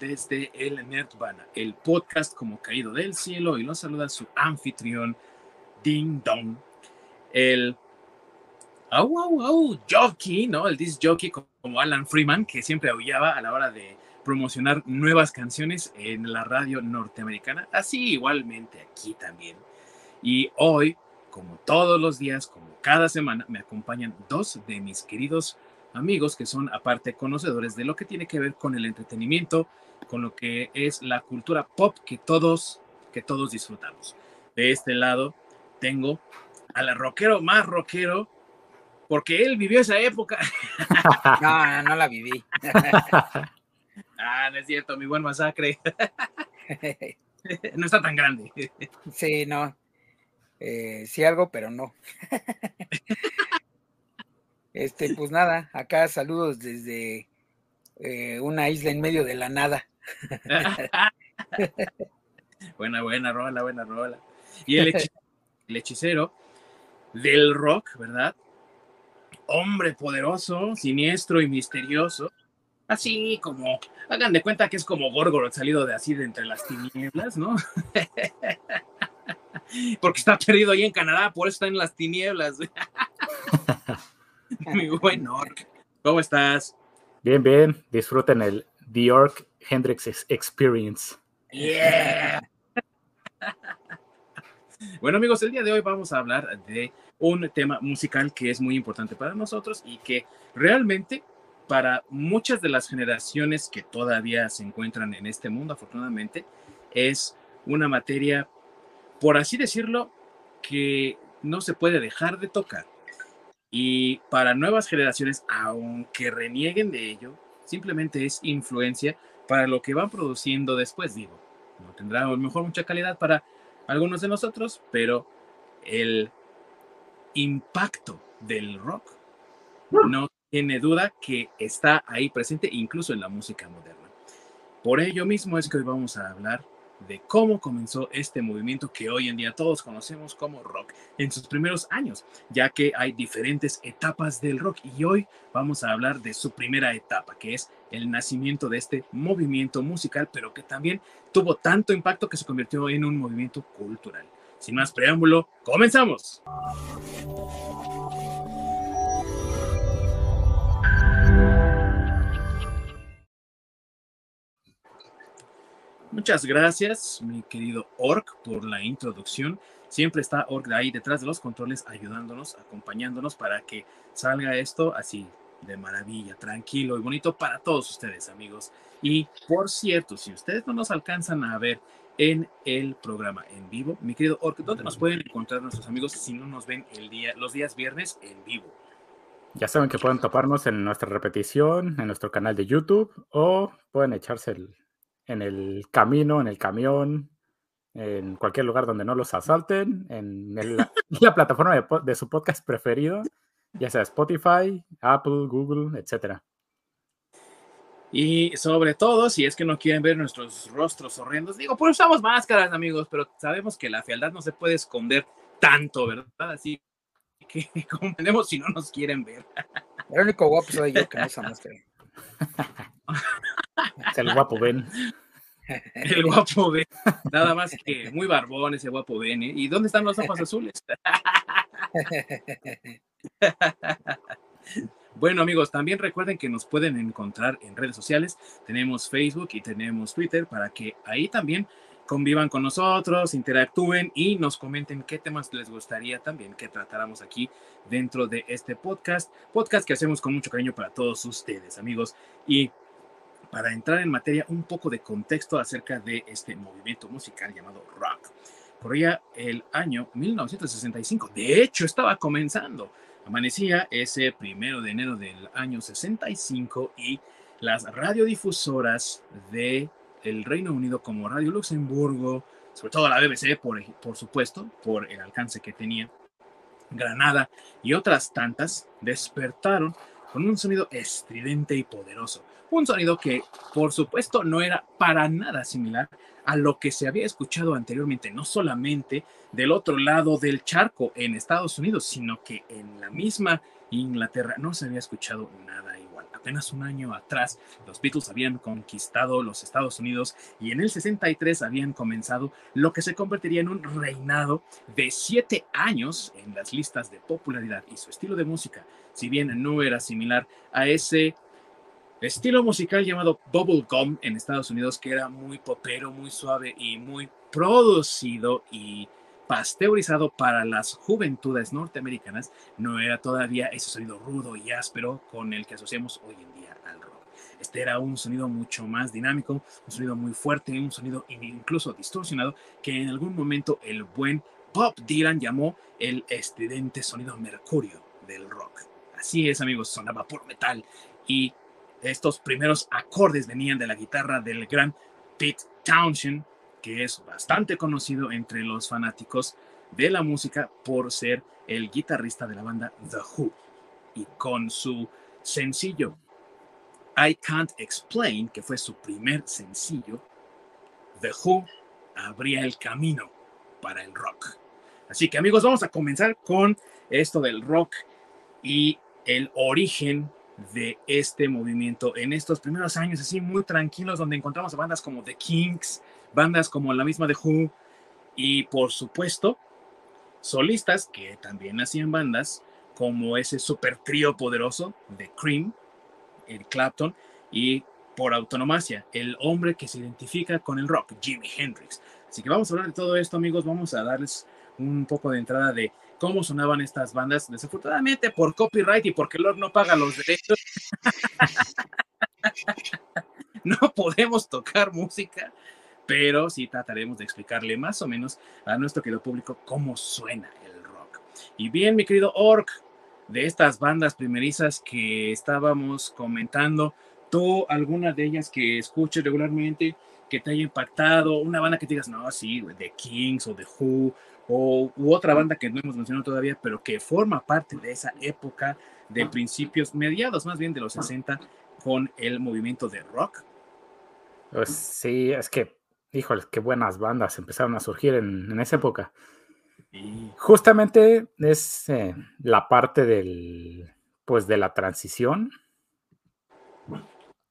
desde el Nerdvana, el podcast como caído del cielo y los saluda su anfitrión Ding Dong, el au au au jockey, ¿no? El disc jockey como Alan Freeman que siempre aullaba a la hora de promocionar nuevas canciones en la radio norteamericana, así igualmente aquí también. Y hoy, como todos los días, como cada semana, me acompañan dos de mis queridos amigos que son aparte conocedores de lo que tiene que ver con el entretenimiento, con lo que es la cultura pop que todos, que todos disfrutamos. De este lado tengo al rockero más rockero, porque él vivió esa época. No, no la viví. Ah, no es cierto, mi buen masacre. No está tan grande. Sí, no. Eh, sí algo, pero no. Este, pues nada, acá saludos desde eh, una isla en medio de la nada. buena, buena rola, buena rola. Y el, hechicero del rock, ¿verdad? Hombre poderoso, siniestro y misterioso. Así como, hagan de cuenta que es como Gorgoroth salido de así de entre las tinieblas, ¿no? Porque está perdido ahí en Canadá, por eso está en las tinieblas. Mi buen Orc. ¿Cómo estás? Bien, bien. Disfruten el The Orc Hendrix Experience. Yeah. bueno, amigos, el día de hoy vamos a hablar de un tema musical que es muy importante para nosotros y que realmente para muchas de las generaciones que todavía se encuentran en este mundo, afortunadamente, es una materia, por así decirlo, que no se puede dejar de tocar. Y para nuevas generaciones, aunque renieguen de ello, simplemente es influencia para lo que van produciendo después, digo. No tendrá a lo mejor mucha calidad para algunos de nosotros, pero el impacto del rock no tiene duda que está ahí presente incluso en la música moderna. Por ello mismo es que hoy vamos a hablar de cómo comenzó este movimiento que hoy en día todos conocemos como rock en sus primeros años, ya que hay diferentes etapas del rock y hoy vamos a hablar de su primera etapa, que es el nacimiento de este movimiento musical, pero que también tuvo tanto impacto que se convirtió en un movimiento cultural. Sin más preámbulo, comenzamos. Muchas gracias, mi querido Orc, por la introducción. Siempre está Orc ahí detrás de los controles ayudándonos, acompañándonos para que salga esto así de maravilla, tranquilo y bonito para todos ustedes, amigos. Y por cierto, si ustedes no nos alcanzan a ver en el programa en vivo, mi querido Orc, ¿dónde nos pueden encontrar nuestros amigos si no nos ven el día, los días viernes en vivo? Ya saben que pueden toparnos en nuestra repetición, en nuestro canal de YouTube o pueden echarse el, en el camino, en el camión, en cualquier lugar donde no los asalten, en la plataforma de, su podcast preferido, ya sea Spotify, Apple, Google, etc. Y sobre todo, si es que no quieren ver nuestros rostros horrendos, digo, pues usamos máscaras, amigos, pero sabemos que la fealdad no se puede esconder tanto, ¿verdad? Así que comprendemos si no nos quieren ver. El único guapo soy yo que no usa máscara. El guapo Ben. El guapo Ben. Nada más que muy barbón ese guapo Ben. ¿eh? ¿Y dónde están los ojos azules? Bueno amigos, también recuerden que nos pueden encontrar en redes sociales. Tenemos Facebook y tenemos Twitter para que ahí también convivan con nosotros, interactúen y nos comenten qué temas les gustaría también que tratáramos aquí dentro de este podcast. Podcast que hacemos con mucho cariño para todos ustedes, amigos. Y para entrar en materia, un poco de contexto acerca de este movimiento musical llamado rock. Corría el año 1965, de hecho estaba comenzando. Amanecía ese primero de enero del año 65 y las radiodifusoras de Reino Unido como Radio Luxemburgo, sobre todo la BBC, por, por supuesto, por el alcance que tenía, Granada y otras tantas, despertaron con un sonido estridente y poderoso. Un sonido que, por supuesto, no era para nada similar a lo que se había escuchado anteriormente, no solamente del otro lado del charco en Estados Unidos, sino que en la misma Inglaterra no se había escuchado nada igual. Apenas un año atrás los Beatles habían conquistado los Estados Unidos y en el 63 habían comenzado lo que se convertiría en un reinado de siete años en las listas de popularidad y su estilo de música, si bien no era similar a ese estilo musical llamado bubblegum en Estados Unidos, que era muy popero, muy suave y muy producido y pasteurizado para las juventudes norteamericanas, no era todavía ese sonido rudo y áspero con el que asociamos hoy en día al rock. Este era un sonido mucho más dinámico, un sonido muy fuerte, un sonido incluso distorsionado que en algún momento el buen Bob Dylan llamó el estridente sonido mercurio del rock. Así es, amigos, sonaba por metal y estos primeros acordes venían de la guitarra del gran Pete Townshend, que es bastante conocido entre los fanáticos de la música por ser el guitarrista de la banda The Who. Y con su sencillo I Can't Explain, que fue su primer sencillo, The Who abría el camino para el rock. Así que amigos, vamos a comenzar con esto del rock y el origen de este movimiento en estos primeros años, así muy tranquilos, donde encontramos a bandas como The Kings, bandas como la misma de Who y por supuesto solistas que también hacían bandas como ese super trío poderoso de Cream, el Clapton y por autonomacia, el hombre que se identifica con el rock, Jimi Hendrix. Así que vamos a hablar de todo esto, amigos. Vamos a darles un poco de entrada de cómo sonaban estas bandas. Desafortunadamente, por copyright y porque Lord no paga los derechos, no podemos tocar música pero sí trataremos de explicarle más o menos a nuestro querido público cómo suena el rock. Y bien, mi querido Orc, de estas bandas primerizas que estábamos comentando, tú alguna de ellas que escuches regularmente, que te haya impactado, una banda que digas, no, sí, The Kings o The Who, o u otra banda que no hemos mencionado todavía, pero que forma parte de esa época de principios, mediados más bien de los 60, con el movimiento de rock. Pues sí, es que híjole, qué buenas bandas empezaron a surgir en, esa época. Y justamente es eh, la parte del, pues de la transición,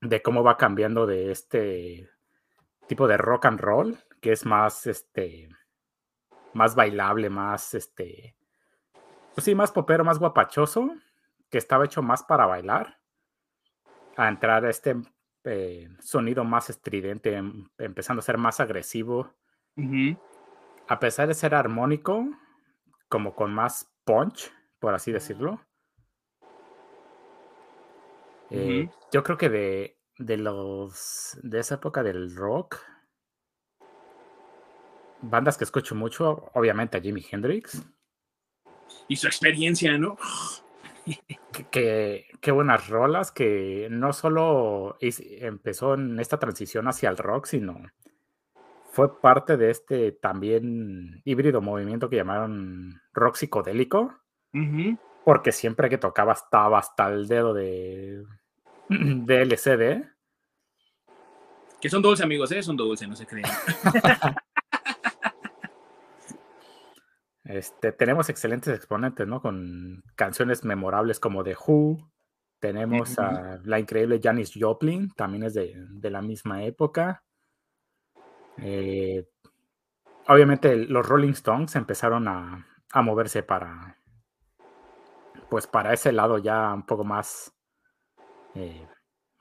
de cómo va cambiando de este tipo de rock and roll, que es más, este, más bailable, más, este, pues sí, más popero, más guapachoso, que estaba hecho más para bailar, a entrar a este eh, sonido más estridente, em, empezando a ser más agresivo. A pesar de ser armónico, como con más punch, por así decirlo. Eh, yo creo que de, de los de esa época del rock, bandas que escucho mucho, obviamente a Jimi Hendrix. Y su experiencia, ¿no? Qué, buenas rolas que no solo empezó en esta transición hacia el rock, sino fue parte de este también híbrido movimiento que llamaron rock psicodélico, porque siempre que tocaba estaba hasta el dedo de, de LCD. Que son dulces, amigos, ¿eh? Son dulces, no se creen. Este, tenemos excelentes exponentes, ¿no? Con canciones memorables como The Who. Tenemos a la increíble Janis Joplin, también es de, la misma época. Eh, obviamente los Rolling Stones empezaron a, moverse para, pues para ese lado ya un poco más, eh,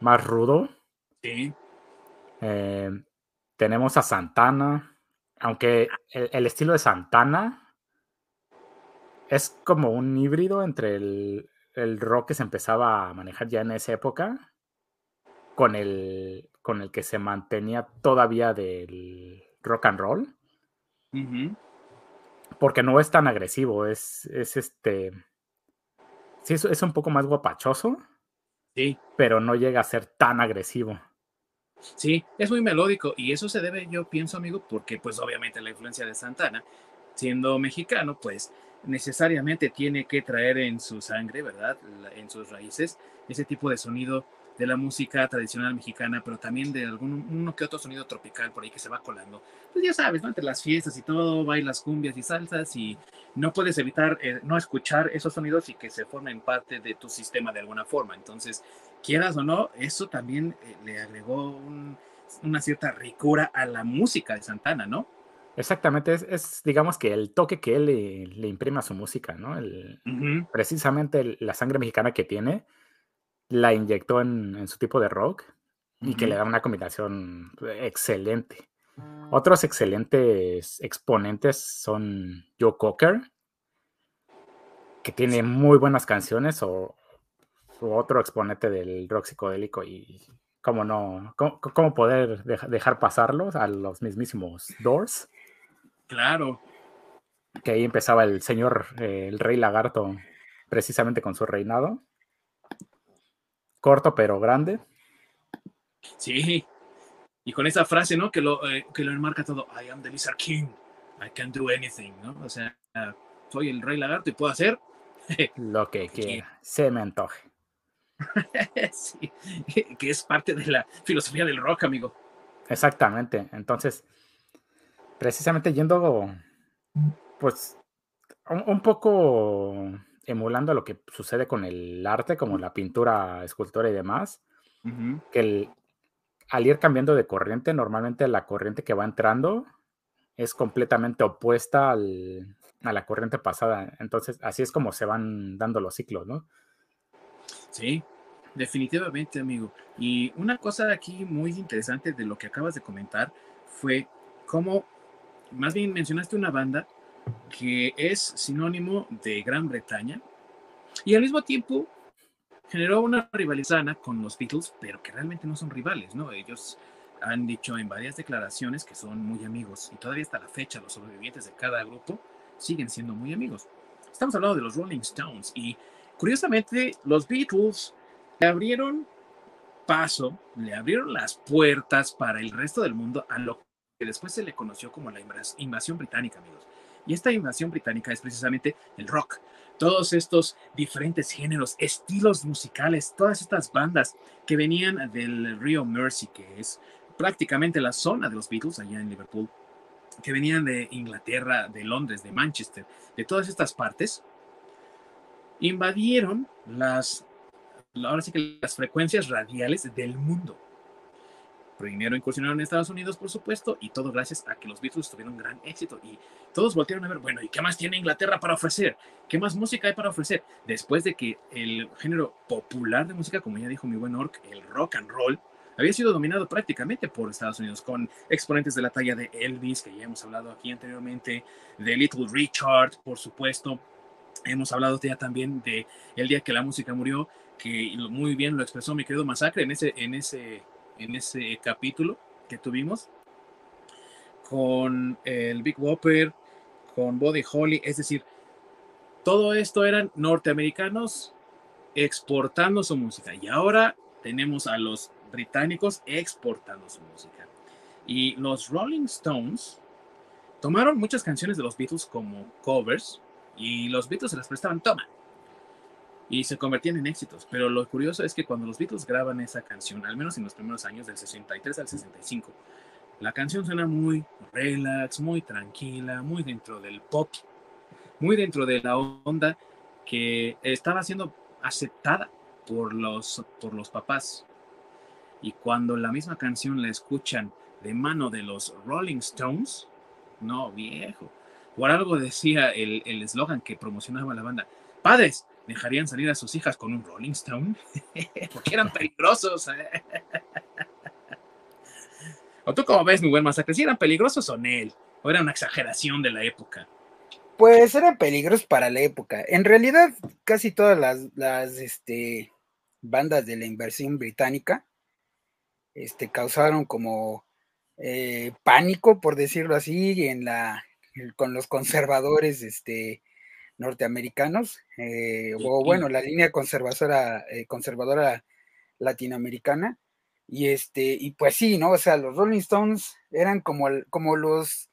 más rudo. Sí. Eh, tenemos a Santana, aunque el, estilo de Santana es como un híbrido entre el, rock que se empezaba a manejar ya en esa época con el, con el que se mantenía todavía del rock and roll. Porque no es tan agresivo, es, es este. Sí, es, es, un poco más guapachoso. Sí. Pero no llega a ser tan agresivo. Sí, es muy melódico y eso se debe, yo pienso, amigo, porque pues obviamente la influencia de Santana, siendo mexicano, pues necesariamente tiene que traer en su sangre, ¿verdad? En sus raíces, ese tipo de sonido de la música tradicional mexicana, pero también de algún uno que otro sonido tropical por ahí que se va colando. Pues ya sabes, ¿no? Entre las fiestas y todo, bailas cumbias y salsas y no puedes evitar eh, no escuchar esos sonidos y que se formen parte de tu sistema de alguna forma. Entonces, quieras o no, eso también eh, le agregó una cierta ricura a la música de Santana, ¿no? Exactamente, es, digamos que el toque que él le, imprime a su música, ¿no? Precisamente la sangre mexicana que tiene, la inyectó en, su tipo de rock y que le da una combinación excelente. Otros excelentes exponentes son Joe Cocker, que tiene muy buenas canciones, o, otro exponente del rock psicodélico y cómo no, cómo, poder dejar pasarlos a los mismísimos Doors. Claro. Que ahí empezaba el señor, eh, el rey lagarto, precisamente con su reinado. Corto pero grande. Sí. Y con esa frase, ¿no? Que lo, eh, que lo enmarca todo. I am the Lizard King. I can do anything, ¿no? O sea, soy el rey lagarto y puedo hacer lo que quiera. Se me antoje. sí, que es parte de la filosofía del rock, amigo. Exactamente. Entonces, precisamente yendo, pues, un, poco emulando lo que sucede con el arte, como la pintura, escultura y demás, que al ir cambiando de corriente, normalmente la corriente que va entrando es completamente opuesta a la corriente pasada. Entonces, así es como se van dando los ciclos, ¿no? Sí, definitivamente, amigo. Y una cosa aquí muy interesante de lo que acabas de comentar fue cómo más bien mencionaste una banda que es sinónimo de Gran Bretaña y al mismo tiempo generó una rivalidad con los Beatles, pero que realmente no son rivales, ¿no? Ellos han dicho en varias declaraciones que son muy amigos y todavía hasta la fecha los sobrevivientes de cada grupo siguen siendo muy amigos. Estamos hablando de los Rolling Stones y curiosamente los Beatles le abrieron paso, le abrieron las puertas para el resto del mundo a lo que después se le conoció como la invasión británica, amigos. Y esta invasión británica es precisamente el rock. Todos estos diferentes géneros, estilos musicales, todas estas bandas que venían del río Mersey, que es prácticamente la zona de los Beatles allá en Liverpool, que venían de Inglaterra, de Londres, de Manchester, de todas estas partes, invadieron las, ahora sí que las frecuencias radiales del mundo primero incursionaron en Estados Unidos, por supuesto, y todo gracias a que los Beatles tuvieron gran éxito. Y todos voltearon a ver, bueno, ¿y qué más tiene Inglaterra para ofrecer? ¿Qué más música hay para ofrecer? Después de que el género popular de música, como ya dijo mi buen Orc, el rock and roll, había sido dominado prácticamente por Estados Unidos, con exponentes de la talla de Elvis, que ya hemos hablado aquí anteriormente, de Little Richard, por supuesto. Hemos hablado ya también de El día que la música murió, que muy bien lo expresó mi querido Masacre en ese, en ese en ese capítulo que tuvimos con el Big Whopper, con Body Holly, es decir, todo esto eran norteamericanos exportando su música y ahora tenemos a los británicos exportando su música. Y los Rolling Stones tomaron muchas canciones de los Beatles como covers y los Beatles se las prestaban, toma, y se convertían en éxitos. Pero lo curioso es que cuando los Beatles graban esa canción, al menos en los primeros años del 63 al 65, la canción suena muy relax, muy tranquila, muy dentro del pop, muy dentro de la onda que estaba siendo aceptada por los, por los papás. Y cuando la misma canción la escuchan de mano de los Rolling Stones, no, viejo. Por algo decía el eslogan que promocionaba la banda, padres, dejarían salir a sus hijas con un Rolling Stone porque eran peligrosos. ¿O tú cómo ves, mi buen masacre? ¿Si eran peligrosos o él? ¿O era una exageración de la época? Pues eran peligrosos para la época. En realidad, casi todas las, este, bandas de la inversión británica este, causaron como eh, pánico, por decirlo así, en la, con los conservadores este, norteamericanos, eh, o bueno, la línea conservadora, eh, conservadora latinoamericana. Y este, y pues sí, ¿no? O sea, los Rolling Stones eran como, como los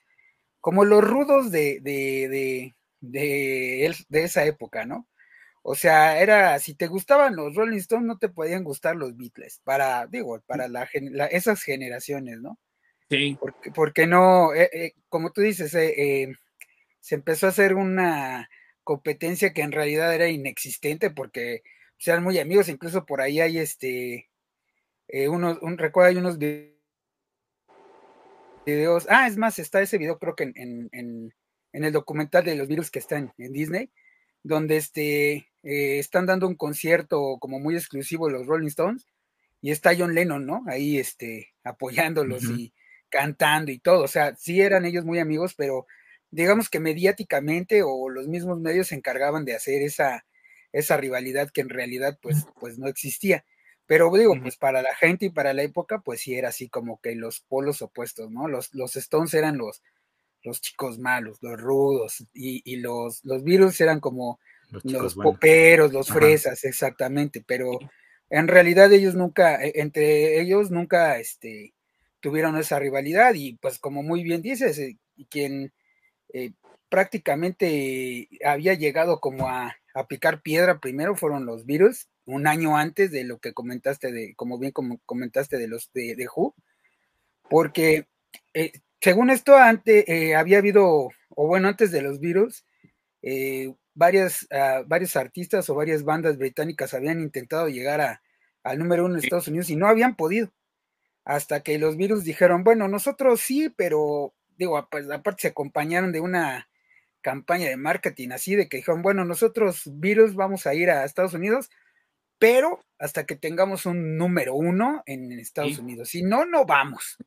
como los rudos de, de, de, de, esa época, ¿no? O sea, era, si te gustaban los Rolling Stones, no te podían gustar los Beatles, para, digo, para la, esas generaciones, ¿no? Sí. Porque, porque no, eh, eh, como tú dices, eh, se empezó a hacer una competencia que en realidad era inexistente porque pues, eran muy amigos, incluso por ahí hay este, unos, un, recuerdo, hay unos videos, ah, es más, está ese video creo que en, en, en el documental de los virus que están en Disney, donde este, eh, están dando un concierto como muy exclusivo de los Rolling Stones y está John Lennon, ¿no? Ahí este, apoyándolos y cantando y todo. O sea, sí eran ellos muy amigos, pero digamos que mediáticamente o los mismos medios se encargaban de hacer esa, esa rivalidad que en realidad pues, pues no existía. Pero digo, pues para la gente y para la época, pues sí era así como que los polos opuestos, ¿no? Los, los Stones eran los, los chicos malos, los rudos, y, los, los virus eran como los, poperos, los fresas, exactamente, pero en realidad ellos nunca, e, entre ellos nunca este, tuvieron esa rivalidad, y pues como muy bien dices, eh, quien eh, prácticamente había llegado como a, a, picar piedra primero fueron los virus, un año antes de lo que comentaste, de, como bien como comentaste de los de, de Who, porque eh, según esto, antes eh, había habido, o bueno, antes de los virus, varias, ah, varios artistas o varias bandas británicas habían intentado llegar al número uno en Estados Unidos y no habían podido. Hasta que los virus dijeron, bueno, nosotros sí, pero digo, pues aparte se acompañaron de una campaña de marketing así, de que dijeron, bueno, nosotros virus vamos a ir a Estados Unidos, pero hasta que tengamos un número uno en Estados Unidos. Si no, no vamos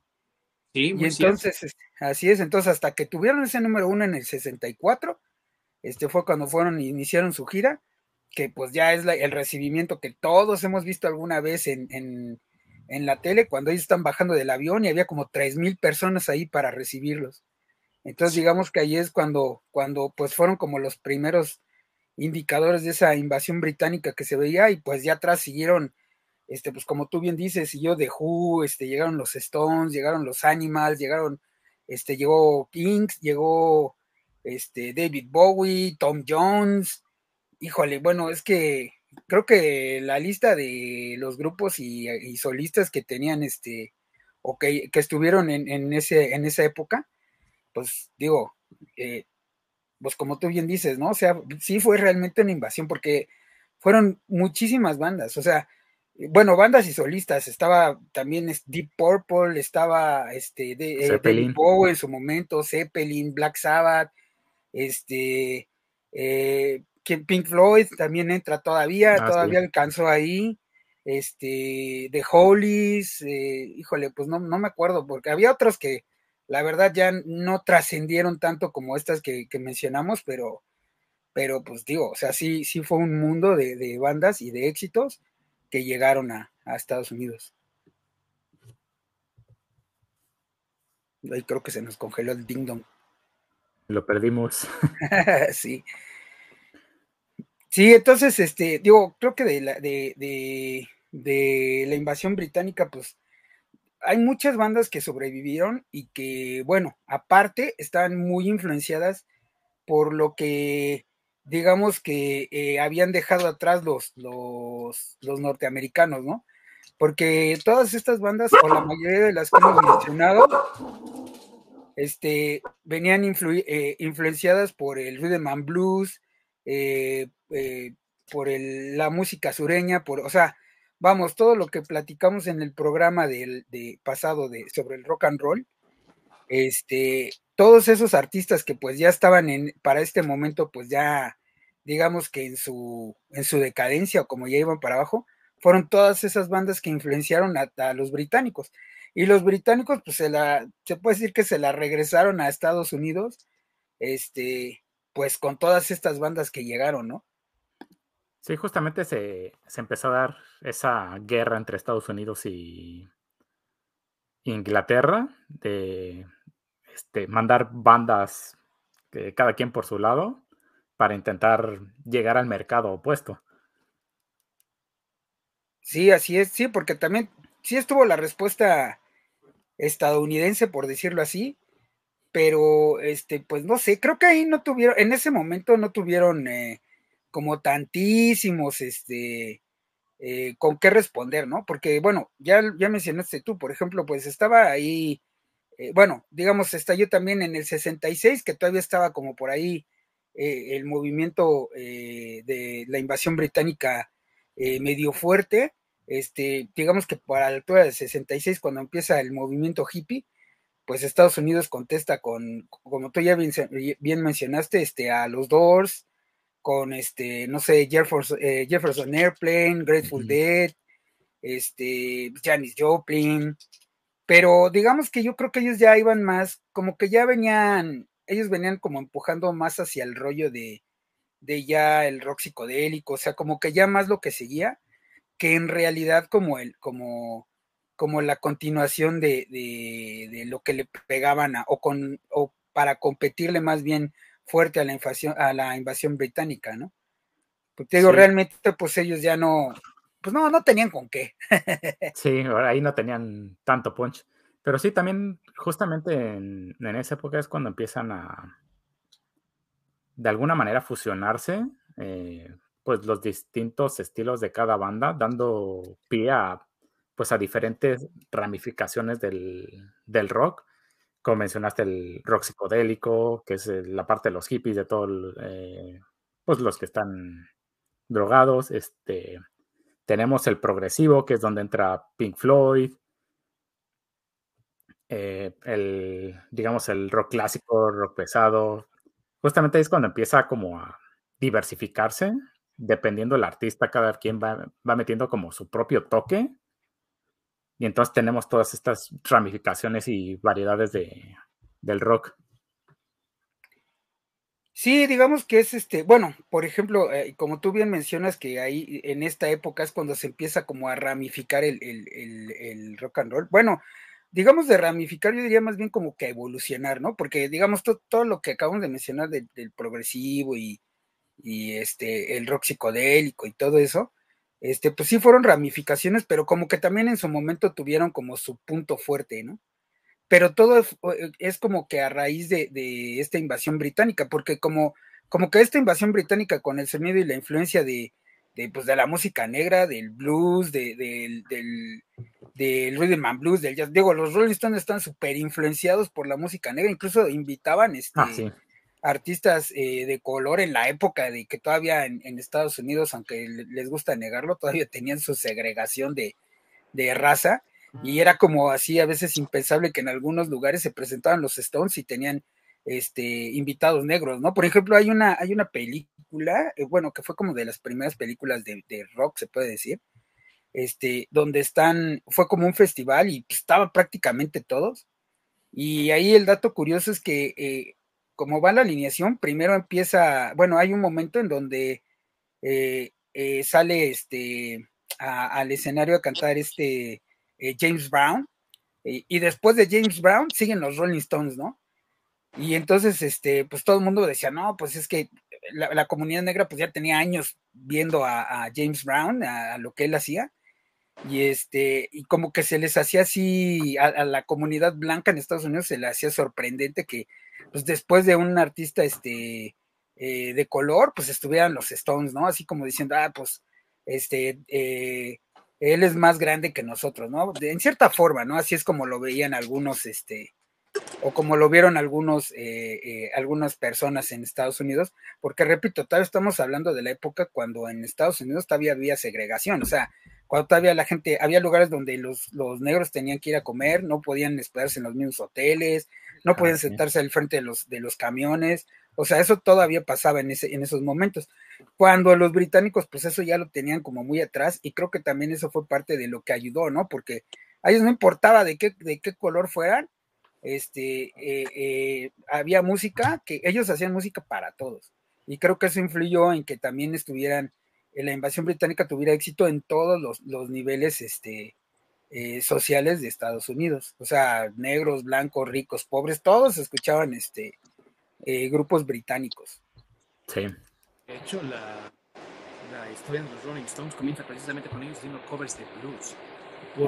y entonces, así es, entonces hasta que tuvieron ese número uno en el 64, este fue cuando fueron y iniciaron su gira, que pues ya es el recibimiento que todos hemos visto alguna vez en, en, la tele, cuando ellos están bajando del avión y había como tres mil personas ahí para recibirlos. Entonces digamos que ahí es cuando, cuando pues fueron como los primeros indicadores de esa invasión británica que se veía y pues ya atrás siguieron este, pues como tú bien dices, yo de Who, este, llegaron los Stones, llegaron los Animals, llegaron, este, llegó Kings, llegó este, David Bowie, Tom Jones, híjole, bueno, es que creo que la lista de los grupos y, solistas que tenían este, o que, estuvieron en, ese, en esa época, pues digo, eh, pues como tú bien dices, ¿no? O sea, sí fue realmente una invasión porque fueron muchísimas bandas, o sea, bueno, bandas y solistas, estaba también Deep Purple, estaba este de, eh, en su momento, Zeppelin, Black Sabbath, este eh, Pink Floyd también entra todavía, ah, todavía alcanzó ahí, este, The Hollies, eh, híjole, pues no, no me acuerdo, porque había otros que la verdad ya no trascendieron tanto como estas que, mencionamos, pero, pero pues digo, o sea, sí, sí fue un mundo de, de bandas y de éxitos que llegaron a, Estados Unidos. Ahí creo que se nos congeló el ding dong. Lo perdimos. sí. Sí, entonces, este, digo, creo que de la, de, de la invasión británica, pues hay muchas bandas que sobrevivieron y que, bueno, aparte, están muy influenciadas por lo que digamos que eh, habían dejado atrás los, los, los, norteamericanos, ¿no? Porque todas estas bandas, o la mayoría de las que hemos mencionado, este, venían eh, influenciadas por el rhythm and blues, eh, por el, la música sureña, por, o sea, vamos, todo lo que platicamos en el programa del de pasado de, sobre el rock and roll, este, todos esos artistas que pues ya estaban en, para este momento, pues ya, digamos que en su, en su decadencia o como ya iban para abajo, fueron todas esas bandas que influenciaron a, los británicos. Y los británicos, pues se la, se puede decir que se la regresaron a Estados Unidos, este, pues con todas estas bandas que llegaron, ¿no? Sí, justamente se, se empezó a dar esa guerra entre Estados Unidos y Inglaterra de este, mandar bandas, cada quien por su lado, para intentar llegar al mercado opuesto. Sí, así es, sí, porque también sí estuvo la respuesta estadounidense, por decirlo así, pero este, pues no sé, creo que ahí no tuvieron, en ese momento no tuvieron eh, como tantísimos, este, eh, con qué responder, ¿no? Porque, bueno, ya, ya mencionaste tú, por ejemplo, pues estaba ahí, eh, bueno, digamos, estalló también en el 66, que todavía estaba como por ahí eh, el movimiento de la invasión británica medio fuerte, este, digamos que para la altura del 66, cuando empieza el movimiento hippie, pues Estados Unidos contesta con, como tú ya bien, bien mencionaste, este, a los Doors, con este, no sé, Jefferson, eh, Jefferson Airplane, Grateful Dead, este, Janis Joplin, pero digamos que yo creo que ellos ya iban más, como que ya venían, ellos venían como empujando más hacia el rollo de, de ya el rock psicodélico, o sea, como que ya más lo que seguía, que en realidad como el, como, como la continuación de, de, de lo que le pegaban a, o con, o para competirle más bien fuerte a la invasión, a la invasión británica, ¿no? Porque digo, realmente, pues ellos ya no, pues no, no tenían con qué. sí, ahí no tenían tanto punch. Pero sí, también justamente en, esa época es cuando empiezan a, de alguna manera, fusionarse, eh, pues los distintos estilos de cada banda, dando pie a, pues a diferentes ramificaciones del, del rock como mencionaste, el rock psicodélico, que es la parte de los hippies, de todos eh, pues los que están drogados. Este, tenemos el progresivo, que es donde entra Pink Floyd. Eh, el, digamos, el rock clásico, rock pesado. Justamente es cuando empieza como a diversificarse, dependiendo del artista, cada quien va, va metiendo como su propio toque y entonces tenemos todas estas ramificaciones y variedades de, del rock. Sí, digamos que es este, bueno, por ejemplo, eh, como tú bien mencionas que ahí en esta época es cuando se empieza como a ramificar el, el, rock and roll. Bueno, digamos de ramificar, yo diría más bien como que evolucionar, ¿no? Porque digamos todo lo que acabamos de mencionar del progresivo y, y, este, el rock psicodélico y todo eso, este, pues sí fueron ramificaciones, pero como que también en su momento tuvieron como su punto fuerte, ¿no? Pero todo es, como que a raíz de, esta invasión británica, porque como, como que esta invasión británica con el sonido y la influencia de, pues de la música negra, del blues, de, del, del, rhythm and blues, del jazz. Digo, los Rolling Stones están súper influenciados por la música negra, incluso invitaban este, ah, artistas eh, de color en la época de que todavía en, Estados Unidos, aunque les gusta negarlo, todavía tenían su segregación de, raza y era como así a veces impensable que en algunos lugares se presentaban los Stones y tenían este invitados negros, ¿no? Por ejemplo, hay una, hay una película, eh, bueno, que fue como de las primeras películas de, rock, se puede decir, este, donde están, fue como un festival y estaban prácticamente todos. Y ahí el dato curioso es que eh, como va la alineación, primero empieza, bueno, hay un momento en donde eh, eh, sale este al escenario a cantar este eh, James Brown, y después de James Brown siguen los Rolling Stones, ¿no? Y entonces, este, pues todo el mundo decía, no, pues es que la, comunidad negra pues ya tenía años viendo a, James Brown, a, lo que él hacía, y este, y como que se les hacía así, a, a, la comunidad blanca en Estados Unidos se le hacía sorprendente que pues después de un artista este, eh, de color, pues estuvieran los Stones, ¿no? Así como diciendo, ah, pues, este, eh, él es más grande que nosotros, ¿no? en cierta forma, ¿no? Así es como lo veían algunos, este, o como lo vieron algunos, eh, algunas personas en Estados Unidos, porque repito, todavía estamos hablando de la época cuando en Estados Unidos todavía había segregación, o sea, cuando todavía la gente, había lugares donde los, los negros tenían que ir a comer, no podían hospedarse en los mismos hoteles, no ah, podían sentarse al frente de los, de los camiones, o sea, eso todavía pasaba en, ese, en esos momentos. Cuando los británicos, pues eso ya lo tenían como muy atrás, y creo que también eso fue parte de lo que ayudó, ¿no? Porque a ellos no importaba de qué, de qué color fueran, este, eh, eh, había música, que ellos hacían música para todos. Y creo que eso influyó en que también estuvieran, en la invasión británica tuviera éxito en todos los, los niveles, este, eh, sociales de Estados Unidos. O sea, negros, blancos, ricos, pobres, todos escuchaban este eh, grupos británicos. Sí. De hecho, la, historia de los Rolling Stones comienza precisamente con ellos haciendo covers de blues.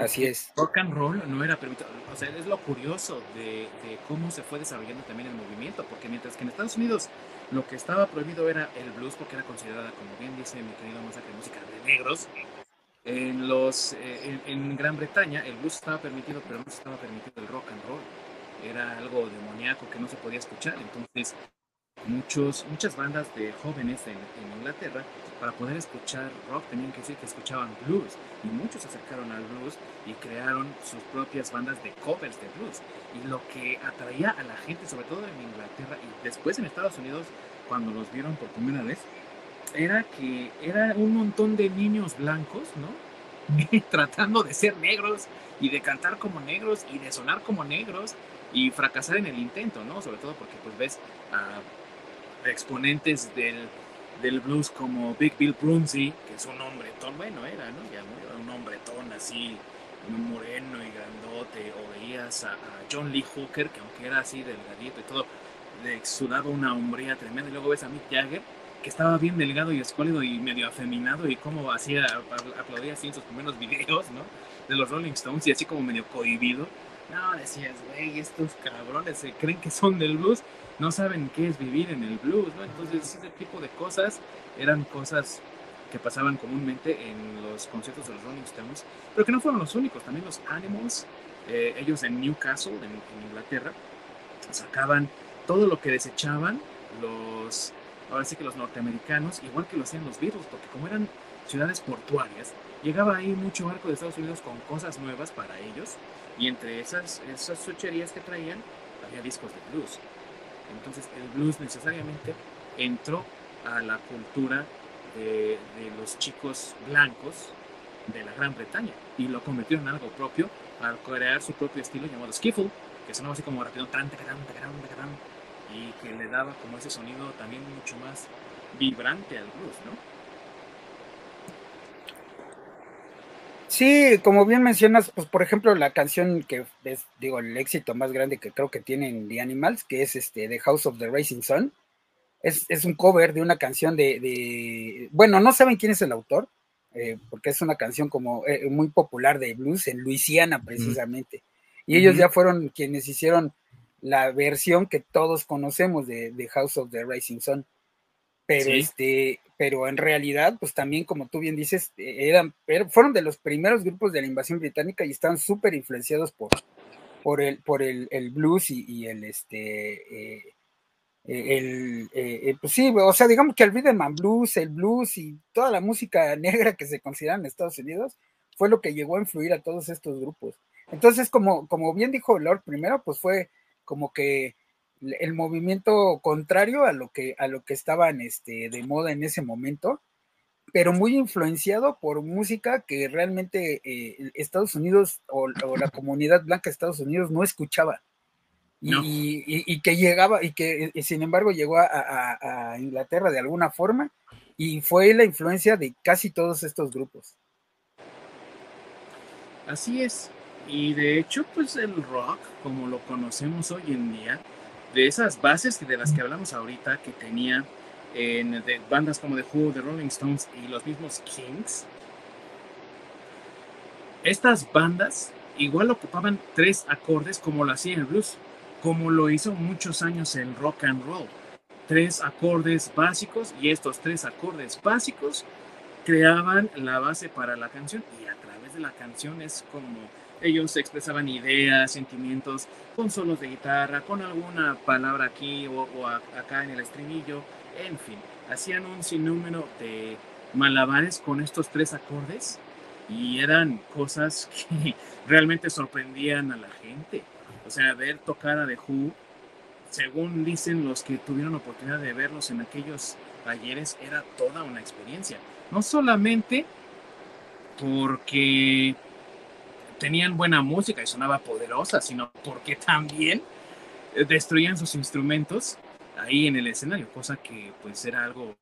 Así es. Rock and roll no era permitido. O sea, es lo curioso de, cómo se fue desarrollando también el movimiento, porque mientras que en Estados Unidos lo que estaba prohibido era el blues, porque era considerada, como bien dice mi querido Masacre, música de negros. En, los, eh, en, Gran Bretaña el blues estaba permitido, pero no estaba permitido el rock and roll. Era algo demoníaco que no se podía escuchar. Entonces, muchos, muchas bandas de jóvenes en, en Inglaterra para poder escuchar rock tenían que decir que escuchaban blues y muchos se acercaron al blues y crearon sus propias bandas de covers de blues y lo que atraía a la gente sobre todo en Inglaterra y después en Estados Unidos cuando los vieron por primera vez era que era un montón de niños blancos no tratando de ser negros y de cantar como negros y de sonar como negros y fracasar en el intento no sobre todo porque pues ves a exponentes del del blues como Big Bill Brunsey, que es un hombretón, bueno era, ¿no? Un hombretón así, un moreno y grandote, o veías a, John Lee Hooker, que aunque era así delgadito y todo, le exudaba una hombría tremenda, y luego ves a Mick Jagger, que estaba bien delgado y escuálido y medio afeminado, y como hacía, aplaudía así en sus primeros videos, ¿no? De los Rolling Stones, y así como medio cohibido. No, decías, güey, estos cabrones se creen que son del blues, no saben qué es vivir en el blues, ¿no? Entonces ese tipo de cosas eran cosas que pasaban comúnmente en los conciertos de los Rolling Stones, pero que no fueron los únicos, también los Animals, eh, ellos en Newcastle, en, Inglaterra, sacaban todo lo que desechaban los, ahora sí que los norteamericanos, igual que lo hacían los Beatles, porque como eran ciudades portuarias, llegaba ahí mucho barco de Estados Unidos con cosas nuevas para ellos, y entre esas, esas sucherías que traían había discos de blues. Entonces el blues necesariamente entró a la cultura de, los chicos blancos de la Gran Bretaña y lo convirtieron en algo propio al crear su propio estilo llamado skiffle, que sonaba así como rápido, tan, y que le daba como ese sonido también mucho más vibrante al blues, ¿no? Sí, como bien mencionas, pues por ejemplo la canción que es, digo, el éxito más grande que creo que tienen The Animals, que es este The House of the Rising Sun, es, un cover de una canción de, bueno, no saben quién es el autor, eh, porque es una canción como eh, muy popular de blues en Luisiana precisamente, y ellos ya fueron quienes hicieron la versión que todos conocemos de House of the Rising Sun pero este, pero en realidad, pues también, como tú bien dices, e-, eran, er, fueron de los primeros grupos de la invasión británica y estaban súper influenciados por, por el, por el, blues y, el este eh, el, eh, pues sí, o sea, digamos que el rhythm and blues, el blues y toda la música negra que se considera en Estados Unidos fue lo que llegó a influir a todos estos grupos. Entonces, como, como bien dijo Lord primero, pues fue como que el movimiento contrario a lo que, a lo que estaban este, de moda en ese momento, pero muy influenciado por música que realmente eh, Estados Unidos o, la comunidad blanca de Estados Unidos no escuchaba. Y, que llegaba, y que sin embargo llegó a, Inglaterra de alguna forma, y fue la influencia de casi todos estos grupos. Así es, y de hecho, pues el rock, como lo conocemos hoy en día, de esas bases de las que hablamos ahorita, que tenía en bandas como The Who, The Rolling Stones y los mismos Kings, estas bandas igual ocupaban tres acordes como lo hacía el blues, como lo hizo muchos años el rock and roll. Tres acordes básicos y estos tres acordes básicos creaban la base para la canción y a través de la canción es como ellos expresaban ideas, sentimientos, con solos de guitarra, con alguna palabra aquí o, acá en el estribillo, en fin, hacían un sinnúmero de malabares con estos tres acordes y eran cosas que realmente sorprendían a la gente. O sea, ver tocar a The Who, según dicen los que tuvieron oportunidad de verlos en aquellos talleres, era toda una experiencia. No solamente porque tenían buena música y sonaba poderosa, sino porque también eh, destruían sus instrumentos ahí en el escenario, cosa que pues era algo,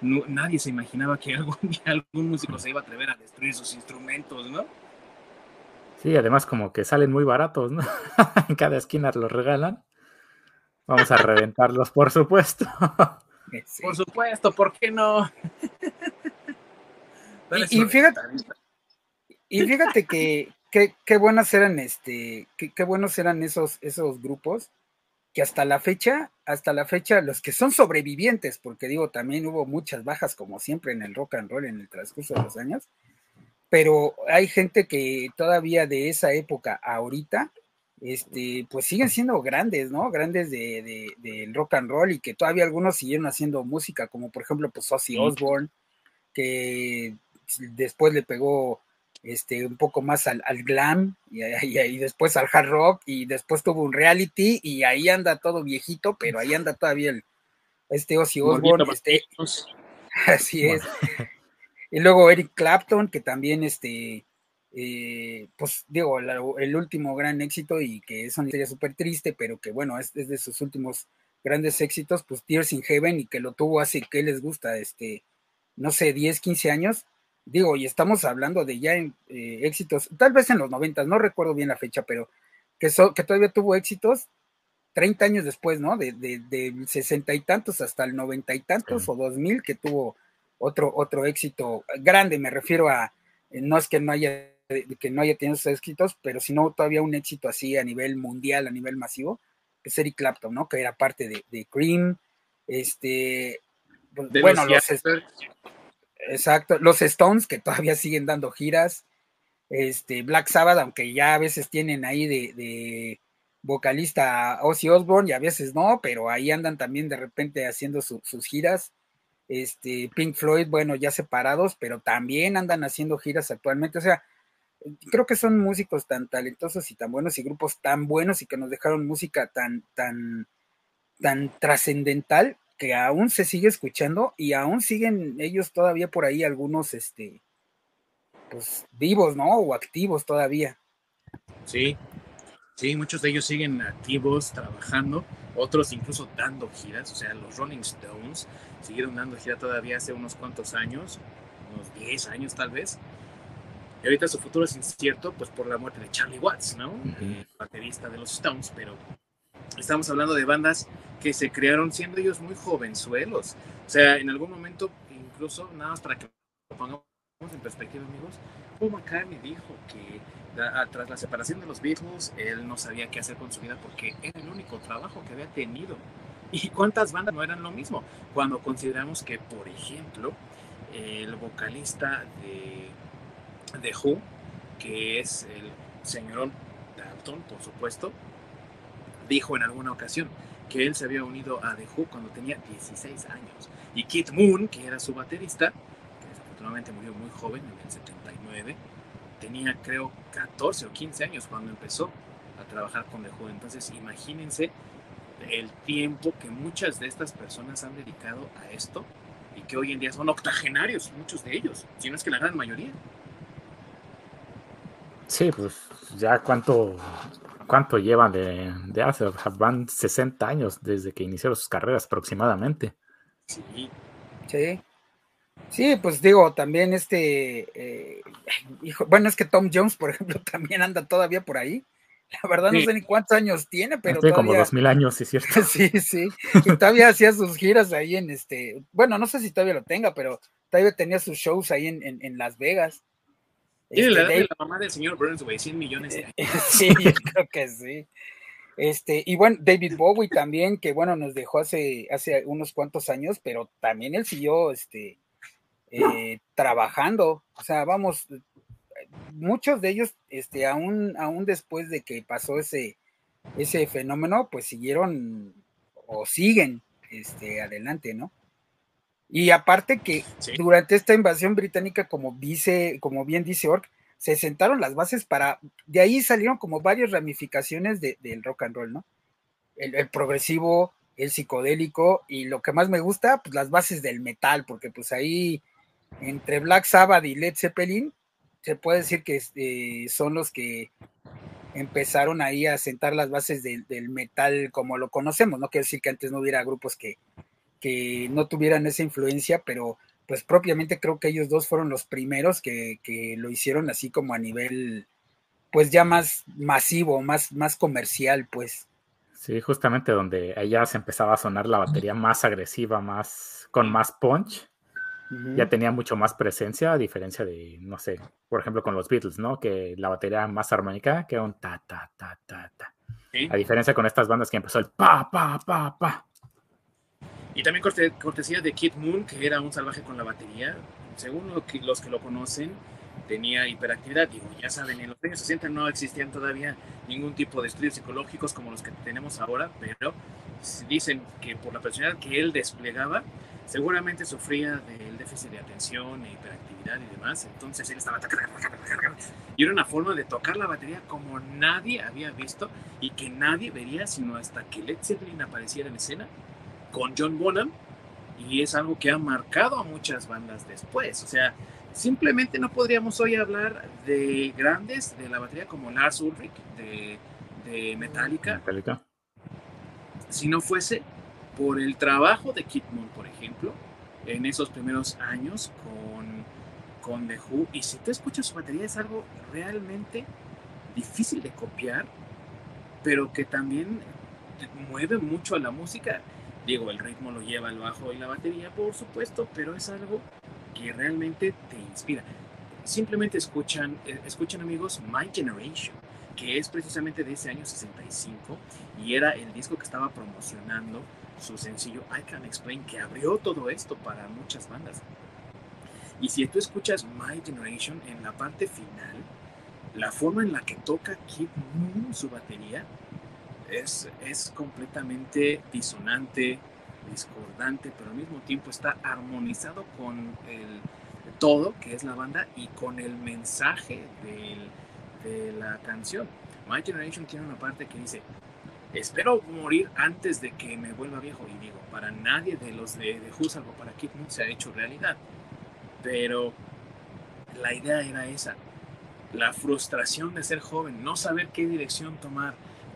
nadie se imaginaba que algún músico se iba a atrever a destruir sus instrumentos, ¿no? Sí, además como que salen muy baratos, ¿no? en cada esquina los regalan. Vamos a reventarlos, por supuesto. Por supuesto, ¿por qué no? y, fíjate, y fíjate que qué buenas eran este, qué buenos eran esos, esos grupos que hasta la fecha, hasta la fecha, los que son sobrevivientes, porque digo, también hubo muchas bajas, como siempre en el rock and roll en el transcurso de los años, pero hay gente que todavía de esa época ahorita, este, pues siguen siendo grandes, ¿no? Grandes del de, rock and roll y que todavía algunos siguieron haciendo música, como por ejemplo, pues Ozzy Osbourne, que después le pegó este, un poco más al, glam y, y, después al hard rock y después tuvo un reality y ahí anda todo viejito, pero ahí anda todavía el, este Ozzy Osbourne. Este, así es. Y luego Eric Clapton, que también este, eh, pues digo, el último gran éxito y que es una historia súper triste, pero que bueno, es, de sus últimos grandes éxitos, pues Tears in Heaven y que lo tuvo hace que les gusta, este, no sé, 10, 15 años digo, y estamos hablando de ya en, eh, éxitos, tal vez en los noventas, no recuerdo bien la fecha, pero que, que todavía tuvo éxitos 30 años después, ¿no? De, de, sesenta y tantos hasta el noventa y tantos o dos mil que tuvo otro, otro éxito grande, me refiero a, eh, no es que no haya que no haya tenido esos éxitos, pero sino todavía un éxito así a nivel mundial, a nivel masivo, que es Eric Clapton, ¿no? Que era parte de, de Cream, este, pues, bueno, los, Exacto, los Stones que todavía siguen dando giras, este Black Sabbath, aunque ya a veces tienen ahí de, vocalista Ozzy Osbourne y a veces no, pero ahí andan también de repente haciendo sus giras. Este Pink Floyd, bueno, ya separados, pero también andan haciendo giras actualmente. O sea, creo que son músicos tan talentosos y tan buenos y grupos tan buenos y que nos dejaron música tan, tan, tan trascendental que aún se sigue escuchando y aún siguen ellos todavía por ahí algunos, este, pues vivos, ¿no? O activos todavía. Sí, sí, muchos de ellos siguen activos, trabajando, otros incluso dando giras, o sea, los Rolling Stones siguieron dando gira todavía hace unos cuantos años, unos 10 años tal vez. Y ahorita su futuro es incierto, pues por la muerte de Charlie Watts, ¿no? El baterista de los Stones, pero estamos hablando de bandas que se crearon siendo ellos muy jovenzuelos. O sea, en algún momento, incluso, nada más para que lo pongamos en perspectiva, amigos, Paul McCartney dijo que tras la separación de los Beatles, él no sabía qué hacer con su vida porque era el único trabajo que había tenido. ¿Y cuántas bandas no eran lo mismo? Cuando consideramos que, por ejemplo, el vocalista de, de Who, que es el señor Dalton, por supuesto, dijo en alguna ocasión que él se había unido a The Who cuando tenía 16 años. Y Kit Moon, que era su baterista, que desafortunadamente murió muy joven, en el 79, tenía creo 14 o 15 años cuando empezó a trabajar con The Who. Entonces imagínense el tiempo que muchas de estas personas han dedicado a esto y que hoy en día son octogenarios, muchos de ellos, si no es que la gran mayoría. Sí, pues ya cuánto ¿Cuánto llevan de, de hace? Van 60 años desde que iniciaron sus carreras aproximadamente. Sí. Sí. Sí, pues digo, también este, eh, bueno, es que Tom Jones, por ejemplo, también anda todavía por ahí. La verdad no sé ni cuántos años tiene, pero tiene como dos mil años, sí, cierto. sí, sí. Y todavía hacía sus giras ahí en este, bueno, no sé si todavía lo tenga, pero todavía tenía sus shows ahí en, en Las Vegas. La este, de la mamá del señor Burns, güey, 100 millones de años. sí, yo creo que sí. Este, y bueno, David Bowie también, que bueno, nos dejó hace, hace unos cuantos años, pero también él siguió este, eh, trabajando. O sea, vamos, muchos de ellos, este, aún, aún después de que pasó ese, ese fenómeno, pues siguieron o siguen este, adelante, ¿no? Y aparte que durante esta invasión británica, como dice, como bien dice Ork, se sentaron las bases para, de ahí salieron como varias ramificaciones del rock and roll, ¿no? El, progresivo, el psicodélico y lo que más me gusta, pues las bases del metal, porque pues ahí entre Black Sabbath y Led Zeppelin, se puede decir que este, son los que empezaron ahí a sentar las bases del metal como lo conocemos, no quiere decir que antes no hubiera grupos que que no tuvieran esa influencia, pero pues propiamente creo que ellos dos fueron los primeros que, lo hicieron así como a nivel, pues ya más masivo, más, más comercial, pues. Sí, justamente donde allá se empezaba a sonar la batería más agresiva, más con más punch. ya tenía mucho más presencia, a diferencia de, no sé, por ejemplo, con los Beatles, ¿no? Que la batería más armónica que un ta, ta, ta, ta, ta. A diferencia con estas bandas que empezó el pa, pa, pa, pa. Y también cortesía de Kid Moon, que era un salvaje con la batería. Según los que lo conocen, tenía hiperactividad. Digo, ya saben, en los años 60 no existían todavía ningún tipo de estudios psicológicos como los que tenemos ahora, pero dicen que por la personalidad que él desplegaba, seguramente sufría del déficit de atención e hiperactividad y demás. Entonces él estaba. Y era una forma de tocar la batería como nadie había visto y que nadie vería sino hasta que Led Zeppelin apareciera en escena con John Bonham. Y es algo que ha marcado a muchas bandas después. O sea, simplemente no podríamos hoy hablar de grandes de la batería como Lars Ulrich de, de Metallica. Metallica. Si no fuese por el trabajo de Kid Moon, por ejemplo, en esos primeros años con, con The Who. Y si tú escuchas su batería es algo realmente difícil de copiar, pero que también mueve mucho a la música. Digo, el ritmo lo lleva el bajo y la batería, por supuesto, pero es algo que realmente te inspira. Simplemente escuchan, eh, escuchan amigos, My Generation, que es precisamente de ese año 65 y era el disco que estaba promocionando su sencillo I Can Explain, que abrió todo esto para muchas bandas. Y si tú escuchas My Generation en la parte final, la forma en la que toca Kid Moon su batería es, es completamente disonante, discordante, pero al mismo tiempo está armonizado con el todo que es la banda y con el mensaje de la canción. My Generation tiene una parte que dice, espero morir antes de que me vuelva viejo. Y digo, para nadie de los de, de Who, salvo para Kid Moon, se ha hecho realidad. Pero la idea era esa. La frustración de ser joven, no saber qué dirección tomar,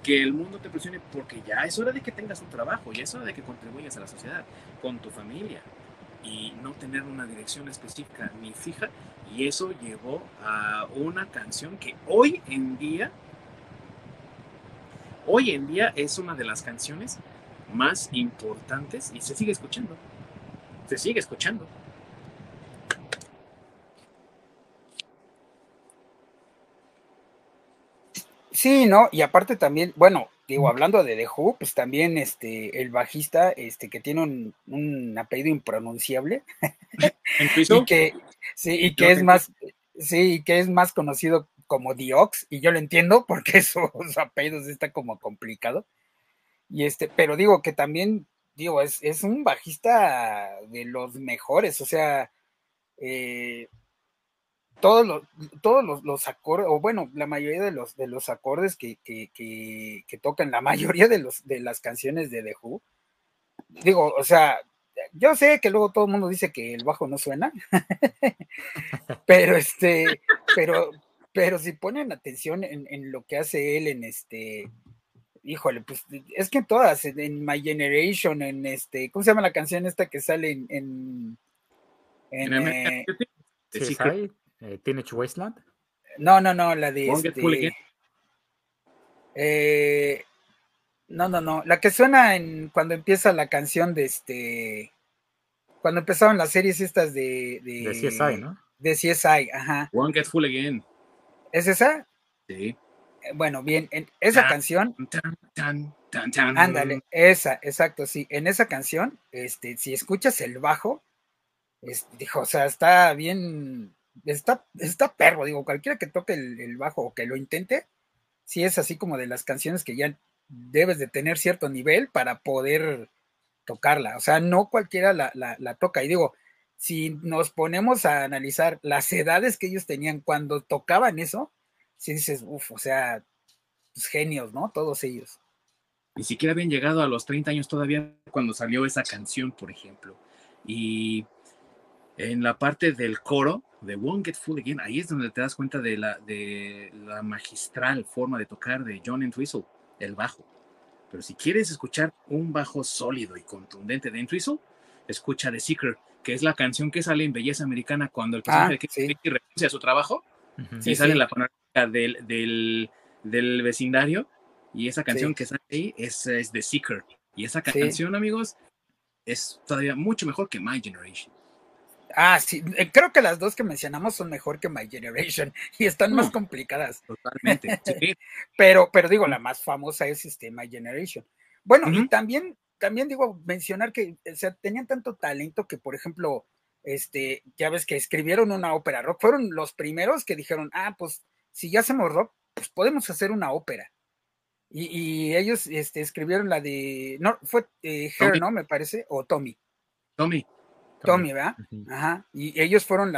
que el mundo te presione porque ya es hora de que tengas un trabajo, ya es hora de que contribuyas a la sociedad, con tu familia, y no tener una dirección específica ni fija. Y eso llevó a una canción que hoy en día hoy en día es una de las canciones más importantes y se sigue escuchando. Se sigue escuchando. Sí, ¿no? Y aparte también, bueno, digo, hablando de The Who, pues también este, el bajista, este, que tiene un, un apellido impronunciable. y que, sí, y que es más, sí, y que es más conocido como Diox, y yo lo entiendo porque sus apellidos está como complicado. Y este, pero digo que también, digo, es, es un bajista de los mejores, o sea, eh, todos los, todos los, acordes, o bueno, la mayoría de los, de los acordes que, que, que, tocan la mayoría de, los, de las canciones de The Who, digo, o sea, yo sé que luego todo el mundo dice que el bajo no suena, pero este, pero, pero si ponen atención en, lo que hace él en este, híjole, pues es que en todas, en, My Generation, en este, ¿cómo se llama la canción esta que sale en... en, en, eh, eh, Teenage Wasteland. No, no, no, la de... Este, eh, no, no, no, la que suena en cuando empieza la canción de este, cuando empezaron las series estas de... De, de CSI, ¿no? De CSI, ajá. One Get Full Again. ¿Es esa? Sí. Eh, bueno, bien, en esa canción. ándale, esa, exacto, sí. En esa canción, este, si escuchas el bajo, dijo, o sea, está bien, está, está perro, digo, cualquiera que toque el, bajo o que lo intente, sí es así como de las canciones que ya debes de tener cierto nivel para poder tocarla. O sea, no cualquiera la, la toca. Y digo, si nos ponemos a analizar las edades que ellos tenían cuando tocaban eso, si dices, uff, o sea, pues genios, ¿no? Todos ellos. Ni siquiera habían llegado a los 30 años todavía cuando salió esa canción, por ejemplo. Y en la parte del coro de Won't Get Full Again, ahí es donde te das cuenta de la, de la magistral forma de tocar de John Entwistle, el bajo. Pero si quieres escuchar un bajo sólido y contundente de Entwistle, escucha The Secret que es la canción que sale en Belleza Americana cuando el personaje ah, sí. renuncia a su trabajo y sale en la panorámica del, del, vecindario y esa canción que sale ahí es, es The Seeker. Y esa canción amigos es todavía mucho mejor que My Generation Ah, sí, eh, creo que las dos que mencionamos son mejor que My Generation y están más complicadas. Totalmente. Sí. pero, pero digo, la más famosa es este My Generation. Bueno, y también, también digo, mencionar que o sea, tenían tanto talento que, por ejemplo, este, ya ves que escribieron una ópera rock, fueron los primeros que dijeron, ah, pues si ya hacemos rock, pues podemos hacer una ópera. Y, ellos este, escribieron la de, no, fue eh, Her, ¿no? Me parece, o Tommy. Tommy. Tommy, ¿verdad? Ajá. Y ellos fueron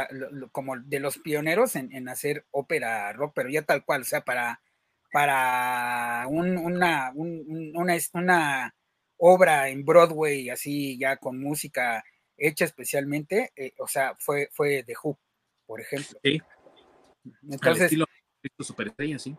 como de los pioneros en, hacer ópera rock, pero ya tal cual, o sea, para, para una, una, una, obra en Broadway, así ya con música hecha especialmente, eh, o sea, fue, fue The Who, por ejemplo. Sí. Entonces. superestrella, sí.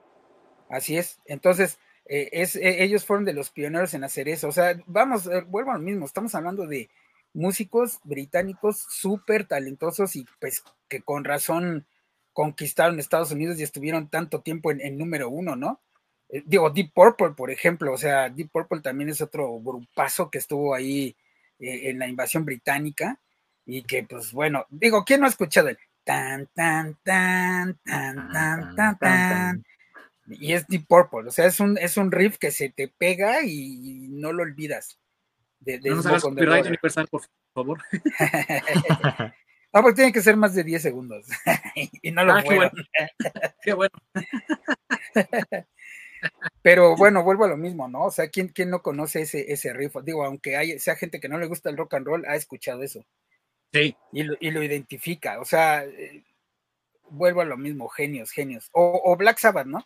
Así es. Entonces, eh, es, eh, ellos fueron de los pioneros en hacer eso. O sea, vamos, vuelvo a lo mismo, estamos hablando de músicos británicos súper talentosos y pues que con razón conquistaron Estados Unidos y estuvieron tanto tiempo en, número uno, ¿no? Eh, digo, Deep Purple, por ejemplo, o sea, Deep Purple también es otro grupazo que estuvo ahí eh, en la invasión británica y que, pues bueno, digo, ¿quién no ha escuchado el tan, tan, tan, tan, tan, tan, tan? Y es Deep Purple, o sea, es un, es un riff que se te pega y no lo olvidas no nos hagas copyright universal, por favor. no, pues tiene que ser más de 10 segundos. y no lo ah, qué bueno. qué bueno. Pero bueno, vuelvo a lo mismo, ¿no? O sea, ¿quién, quién no conoce ese, ese riff? Digo, aunque hay, sea gente que no le gusta el rock and roll, ha escuchado eso. Sí. Y lo, y lo identifica. O sea, eh, vuelvo a lo mismo, genios, genios. O, o Black Sabbath, ¿no?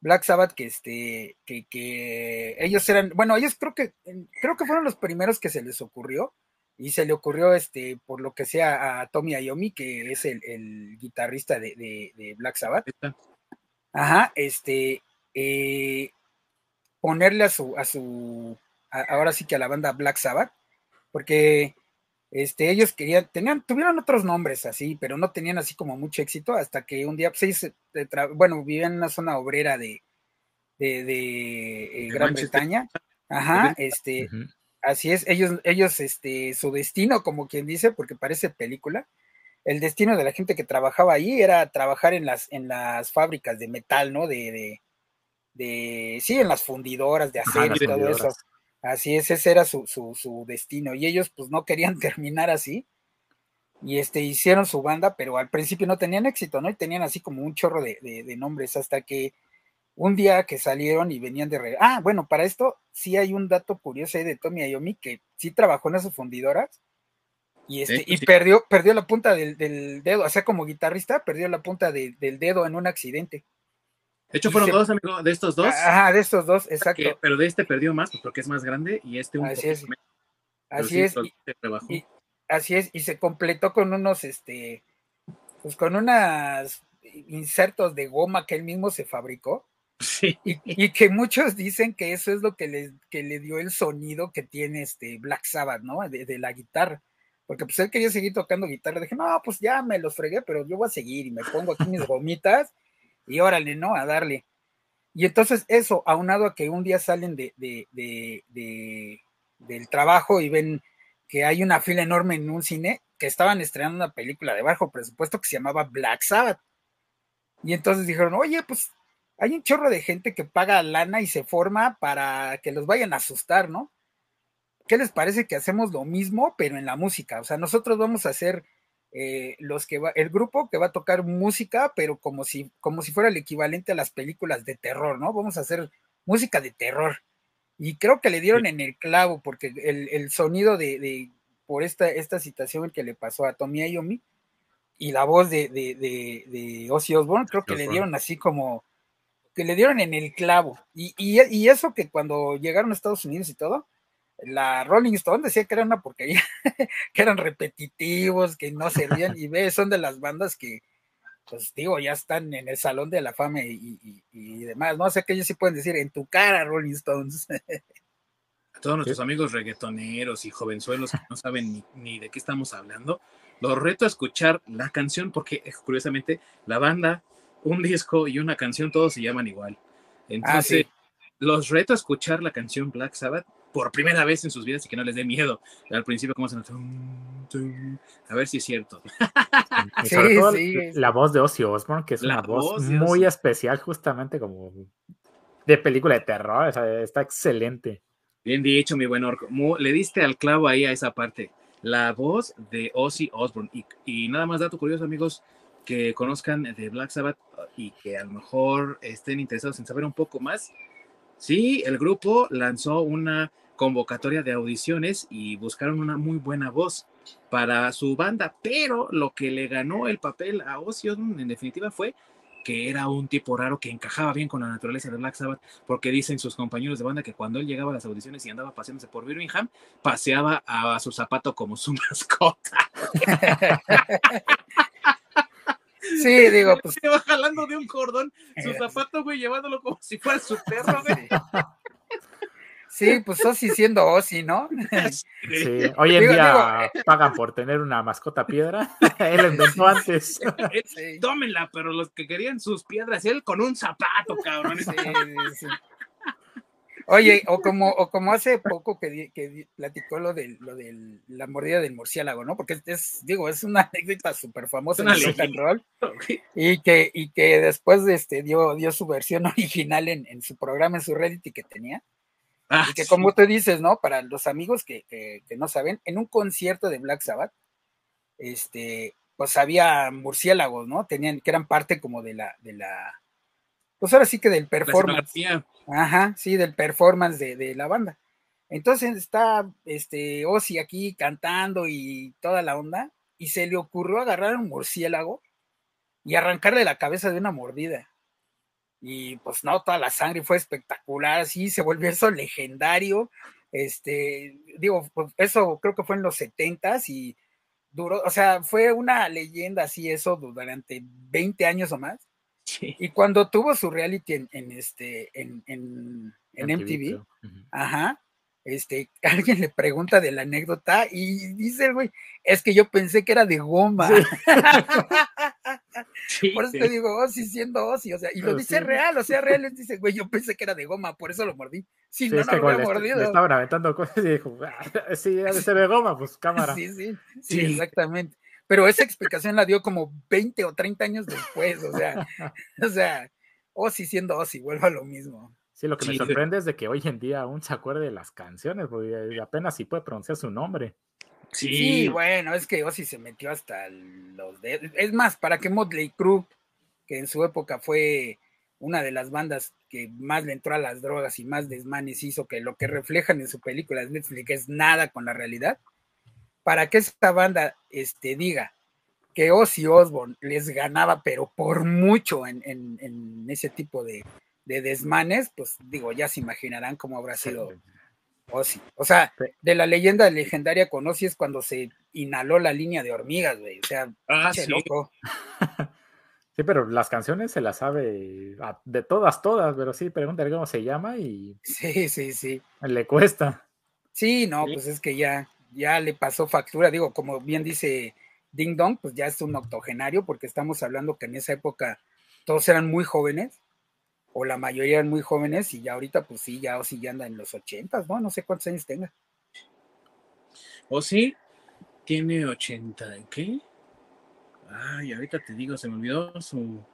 Black Sabbath, que este, que, que ellos eran, bueno, ellos creo que, creo que fueron los primeros que se les ocurrió, y se le ocurrió, este, por lo que sea, a Tommy Iommi, que es el, guitarrista de, Black Sabbath. Ajá, este, eh, ponerle a su, a su, ahora sí que a la banda Black Sabbath, porque este, ellos querían, tenían, tuvieron otros nombres así, pero no tenían así como mucho éxito hasta que un día, pues, bueno, vivían en una zona obrera de, de, eh, Gran Bretaña. Ajá, este, así es, ellos, ellos, este, su destino, como quien dice, porque parece película, el destino de la gente que trabajaba ahí era trabajar en las, en las fábricas de metal, ¿no? De, de, de sí, en las fundidoras de acero y todo eso. Así es, ese era su, su, destino. Y ellos pues no querían terminar así. Y este, hicieron su banda, pero al principio no tenían éxito, ¿no? Y tenían así como un chorro de, nombres hasta que un día que salieron y venían de... Ah, bueno, para esto sí hay un dato curioso ahí de Tommy Ayomi que sí trabajó en esas fundidoras y, este, y perdió, perdió la punta del, dedo, o sea, como guitarrista, perdió la punta del dedo en un accidente. De hecho, fueron dos, amigos, de estos dos. Ajá, de estos dos, exacto. pero de este perdió más pues, porque es más grande y este un Así es. Así es. Y, así es, y se completó con unos, este, pues con unos insertos de goma que él mismo se fabricó. Sí. Y, que muchos dicen que eso es lo que le, que le dio el sonido que tiene este Black Sabbath, ¿no? De, de, la guitarra. Porque pues él quería seguir tocando guitarra. Dije, no, pues ya me los fregué, pero yo voy a seguir y me pongo aquí mis gomitas y órale, ¿no? A darle. Y entonces eso, aunado a que un día salen de, del trabajo y ven que hay una fila enorme en un cine, que estaban estrenando una película de bajo presupuesto que se llamaba Black Sabbath. Y entonces dijeron, oye, pues hay un chorro de gente que paga lana y se forma para que los vayan a asustar, ¿no? ¿Qué les parece que hacemos lo mismo, pero en la música? O sea, nosotros vamos a hacer eh, los que va, el grupo que va a tocar música, pero como si, como si fuera el equivalente a las películas de terror, ¿no? Vamos a hacer música de terror. Y creo que le dieron en el clavo, porque el, sonido de, por esta, esta situación que le pasó a Tommy Iommi y la voz de, de, de, Ozzy Osbourne, creo que le dieron así como, que le dieron en el clavo. Y, y eso que cuando llegaron a Estados Unidos y todo, la Rolling Stone decía que era una porquería, que eran repetitivos, que no servían, y ve, son de las bandas que, pues digo, ya están en el Salón de la Fama y, demás, ¿no? sé que ellos sí pueden decir, en tu cara, Rolling Stones. A todos nuestros amigos reggaetoneros y jovenzuelos que no saben ni, de qué estamos hablando, los reto a escuchar la canción, porque eh, curiosamente la banda, un disco y una canción, todos se llaman igual. Ah, Entonces, los reto a escuchar la canción Black Sabbath por primera vez en sus vidas y que no les dé miedo. Al principio, como se A ver si es cierto. sí, sí. la voz de Ozzy Osbourne, que es una voz, muy especial, justamente como de película de terror. está excelente. Bien dicho, mi buen orco. Le diste al clavo ahí a esa parte. La voz de Ozzy Osbourne. Y, y nada más dato curioso, amigos, que conozcan de Black Sabbath y que a lo mejor estén interesados en saber un poco más. Sí, el grupo lanzó una convocatoria de audiciones y buscaron una muy buena voz para su banda, pero lo que le ganó el papel a Ozzy en definitiva fue que era un tipo raro que encajaba bien con la naturaleza de Black Sabbath, porque dicen sus compañeros de banda que cuando él llegaba a las audiciones y andaba paseándose por Birmingham, paseaba a su zapato como su mascota. Sí, digo, pues. Se va jalando de un cordón su zapato, güey, llevándolo como si fuera su perro, güey. Sí, pues Osi siendo Osi, ¿no? Sí, hoy en día eh, pagan por tener una mascota piedra. él inventó antes. Tómenla, pero los que querían sus piedras, él con un zapato, cabrón. Sí, sí, Oye, o como, o como hace poco que, que platicó lo de, lo de la mordida del murciélago, ¿no? Porque es, digo, es una anécdota súper famosa en el rock and roll. Y que, y que después este, dio, dio su versión original en, en su programa, en su Reddit que tenía Ah, y que como tú dices, ¿no? Para los amigos que, no saben, en un concierto de Black Sabbath, este, pues había murciélagos, ¿no? Tenían, que eran parte como de la, de la, pues ahora sí que del performance. Ajá, sí, del performance de, la banda. Entonces está este Ozzy aquí cantando y toda la onda, y se le ocurrió agarrar un murciélago y arrancarle la cabeza de una mordida y pues no, toda la sangre fue espectacular, sí, se volvió eso legendario, este, digo, pues eso creo que fue en los setentas y duró, o sea, fue una leyenda así eso durante 20 años o más. Y cuando tuvo su reality en, en este, en, en, MTV, ajá, este, alguien le pregunta de la anécdota y dice el güey, es que yo pensé que era de goma. por eso te digo, Ozzy siendo Ozzy, o sea, y lo dice real, o sea, real, les dice, güey, yo pensé que era de goma, por eso lo mordí. Si no, no lo mordido. Le estaban aventando cosas y dijo, ah, sí, ser de goma, pues cámara. Sí, sí, sí, exactamente. Pero esa explicación la dio como 20 o 30 años después, o sea, o sea, Ozzy siendo Ozzy, vuelvo a lo mismo. Sí, lo que me sorprende es de que hoy en día aún se acuerde de las canciones, porque apenas si puede pronunciar su nombre. Sí. bueno, es que Ozzy se metió hasta los dedos. Es más, para que Motley Crue, que en su época fue una de las bandas que más le entró a las drogas y más desmanes hizo, que lo que reflejan en su película de Netflix es nada con la realidad, para que esta banda este, diga que Ozzy Osbourne les ganaba, pero por mucho en, en ese tipo de, de desmanes, pues digo, ya se imaginarán cómo habrá sido Ozzy. O sea, de la leyenda legendaria con Ozzy es cuando se inhaló la línea de hormigas, güey. O sea, ah, sí. loco. Sí, pero las canciones se las sabe de todas, todas, pero sí, pregúntale cómo se llama y. Sí, sí, sí. Le cuesta. Sí, no, pues es que ya, ya le pasó factura. Digo, como bien dice Ding Dong, pues ya es un octogenario, porque estamos hablando que en esa época todos eran muy jóvenes o la mayoría eran muy jóvenes y ya ahorita pues sí, ya o sí ya anda en los ochentas, ¿no? No sé cuántos años tenga. ¿O sí? Tiene ochenta, ¿qué? Ay, ahorita te digo, se me olvidó su,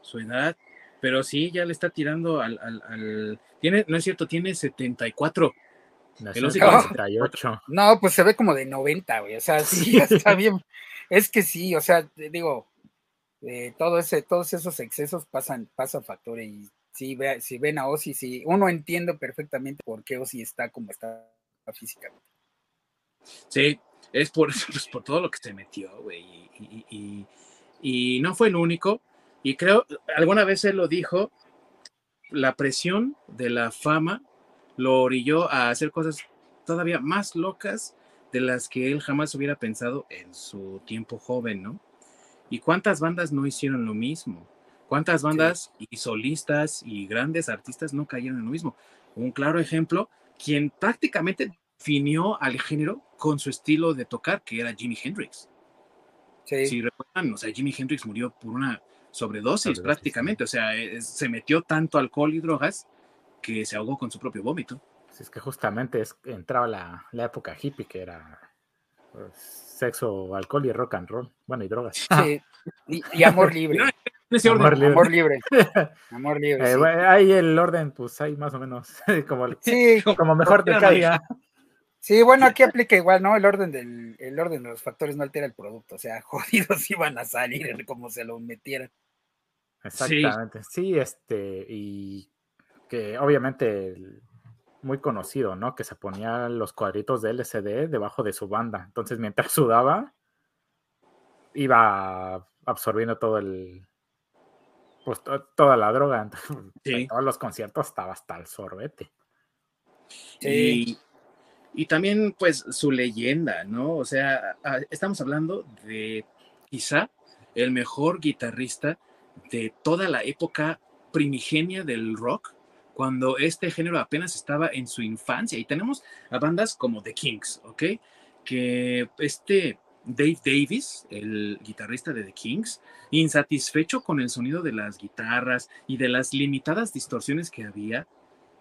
su edad, pero sí, ya le está tirando al, al, tiene, no es cierto, tiene 74. No, 78. no, pues se ve como de 90, güey, o sea, sí, está bien. Es que sí, o sea, digo, eh, todo ese, todos esos excesos pasan, pasan factor y si, ve, si ven a Ozzy, si uno entiende perfectamente por qué Ozzy está como está físicamente. Sí, es por, pues, por todo lo que se metió, güey, y, no fue el único, y creo, alguna vez él lo dijo, la presión de la fama lo orilló a hacer cosas todavía más locas de las que él jamás hubiera pensado en su tiempo joven, ¿no? ¿Y cuántas bandas no hicieron lo mismo? ¿Cuántas bandas y solistas y grandes artistas no cayeron en lo mismo? Un claro ejemplo, quien prácticamente definió al género con su estilo de tocar, que era Jimi Hendrix. Si recuerdan, o sea, Jimi Hendrix murió por una sobredosis, prácticamente, o sea, se metió tanto alcohol y drogas que se ahogó con su propio vómito. es que justamente es, entraba la, la época hippie, que era pues, sexo, alcohol y rock and roll. Bueno, y drogas. Sí, y, amor libre. amor, libre. amor libre. Amor libre. Eh, ahí el orden, pues hay más o menos como, sí, como mejor te caiga. Sí, bueno, aquí aplica igual, ¿no? El orden del, el orden de los factores no altera el producto, o sea, jodidos iban a salir como se lo metieran. Exactamente, sí, este, y que obviamente muy conocido, ¿no? Que se ponía los cuadritos de LCD debajo de su banda. Entonces, mientras sudaba, iba absorbiendo todo el. Pues toda la droga. En todos los conciertos estaba hasta el sorbete. Sí. Y también, pues, su leyenda, ¿no? O sea, estamos hablando de quizá el mejor guitarrista de toda la época primigenia del rock, cuando este género apenas estaba en su infancia. Y tenemos a bandas como The Kings, ¿ok? Que este Dave Davis, el guitarrista de The Kings, insatisfecho con el sonido de las guitarras y de las limitadas distorsiones que había,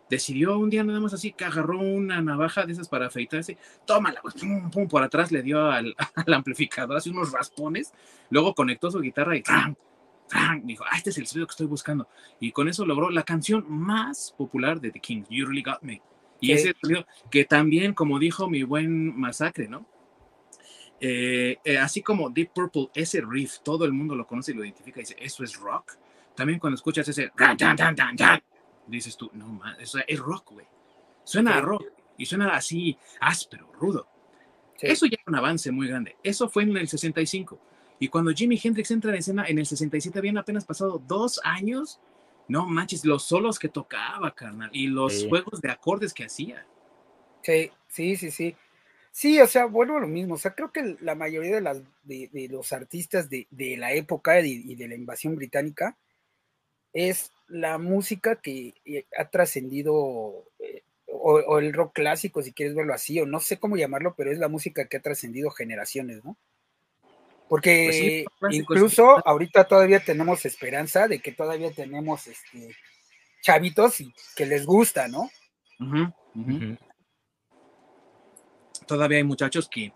decidió un día nada más así que agarró una navaja de esas para afeitarse, tómala, pues, pum, pum, por atrás le dio al, amplificador así unos raspones, luego conectó su guitarra y. ¡tram! dijo, ah, este es el sonido que estoy buscando. Y con eso logró la canción más popular de The Kings, You Really Got Me. Y ese sonido que también, como dijo mi buen masacre, ¿no? Eh, eh, así como Deep Purple, ese riff, todo el mundo lo conoce y lo identifica y dice, eso es rock. También cuando escuchas ese dices tú, no, man, eso es rock, güey. Suena a rock y suena así áspero, rudo. Eso ya es un avance muy grande. Eso fue en el 65. Y cuando Jimi Hendrix entra en escena en el 67, habían apenas pasado dos años. No manches, los solos que tocaba, carnal, y los juegos de acordes que hacía. Sí, sí, sí, sí. Sí, o sea, vuelvo a lo mismo. O sea, creo que la mayoría de, las, de, los artistas de, de la época y de la invasión británica es la música que eh, ha trascendido, eh, o, el rock clásico, si quieres verlo así, o no sé cómo llamarlo, pero es la música que ha trascendido generaciones, ¿no? Porque pues incluso ahorita todavía tenemos esperanza de que todavía tenemos este chavitos y que les gusta, ¿no? Todavía hay muchachos que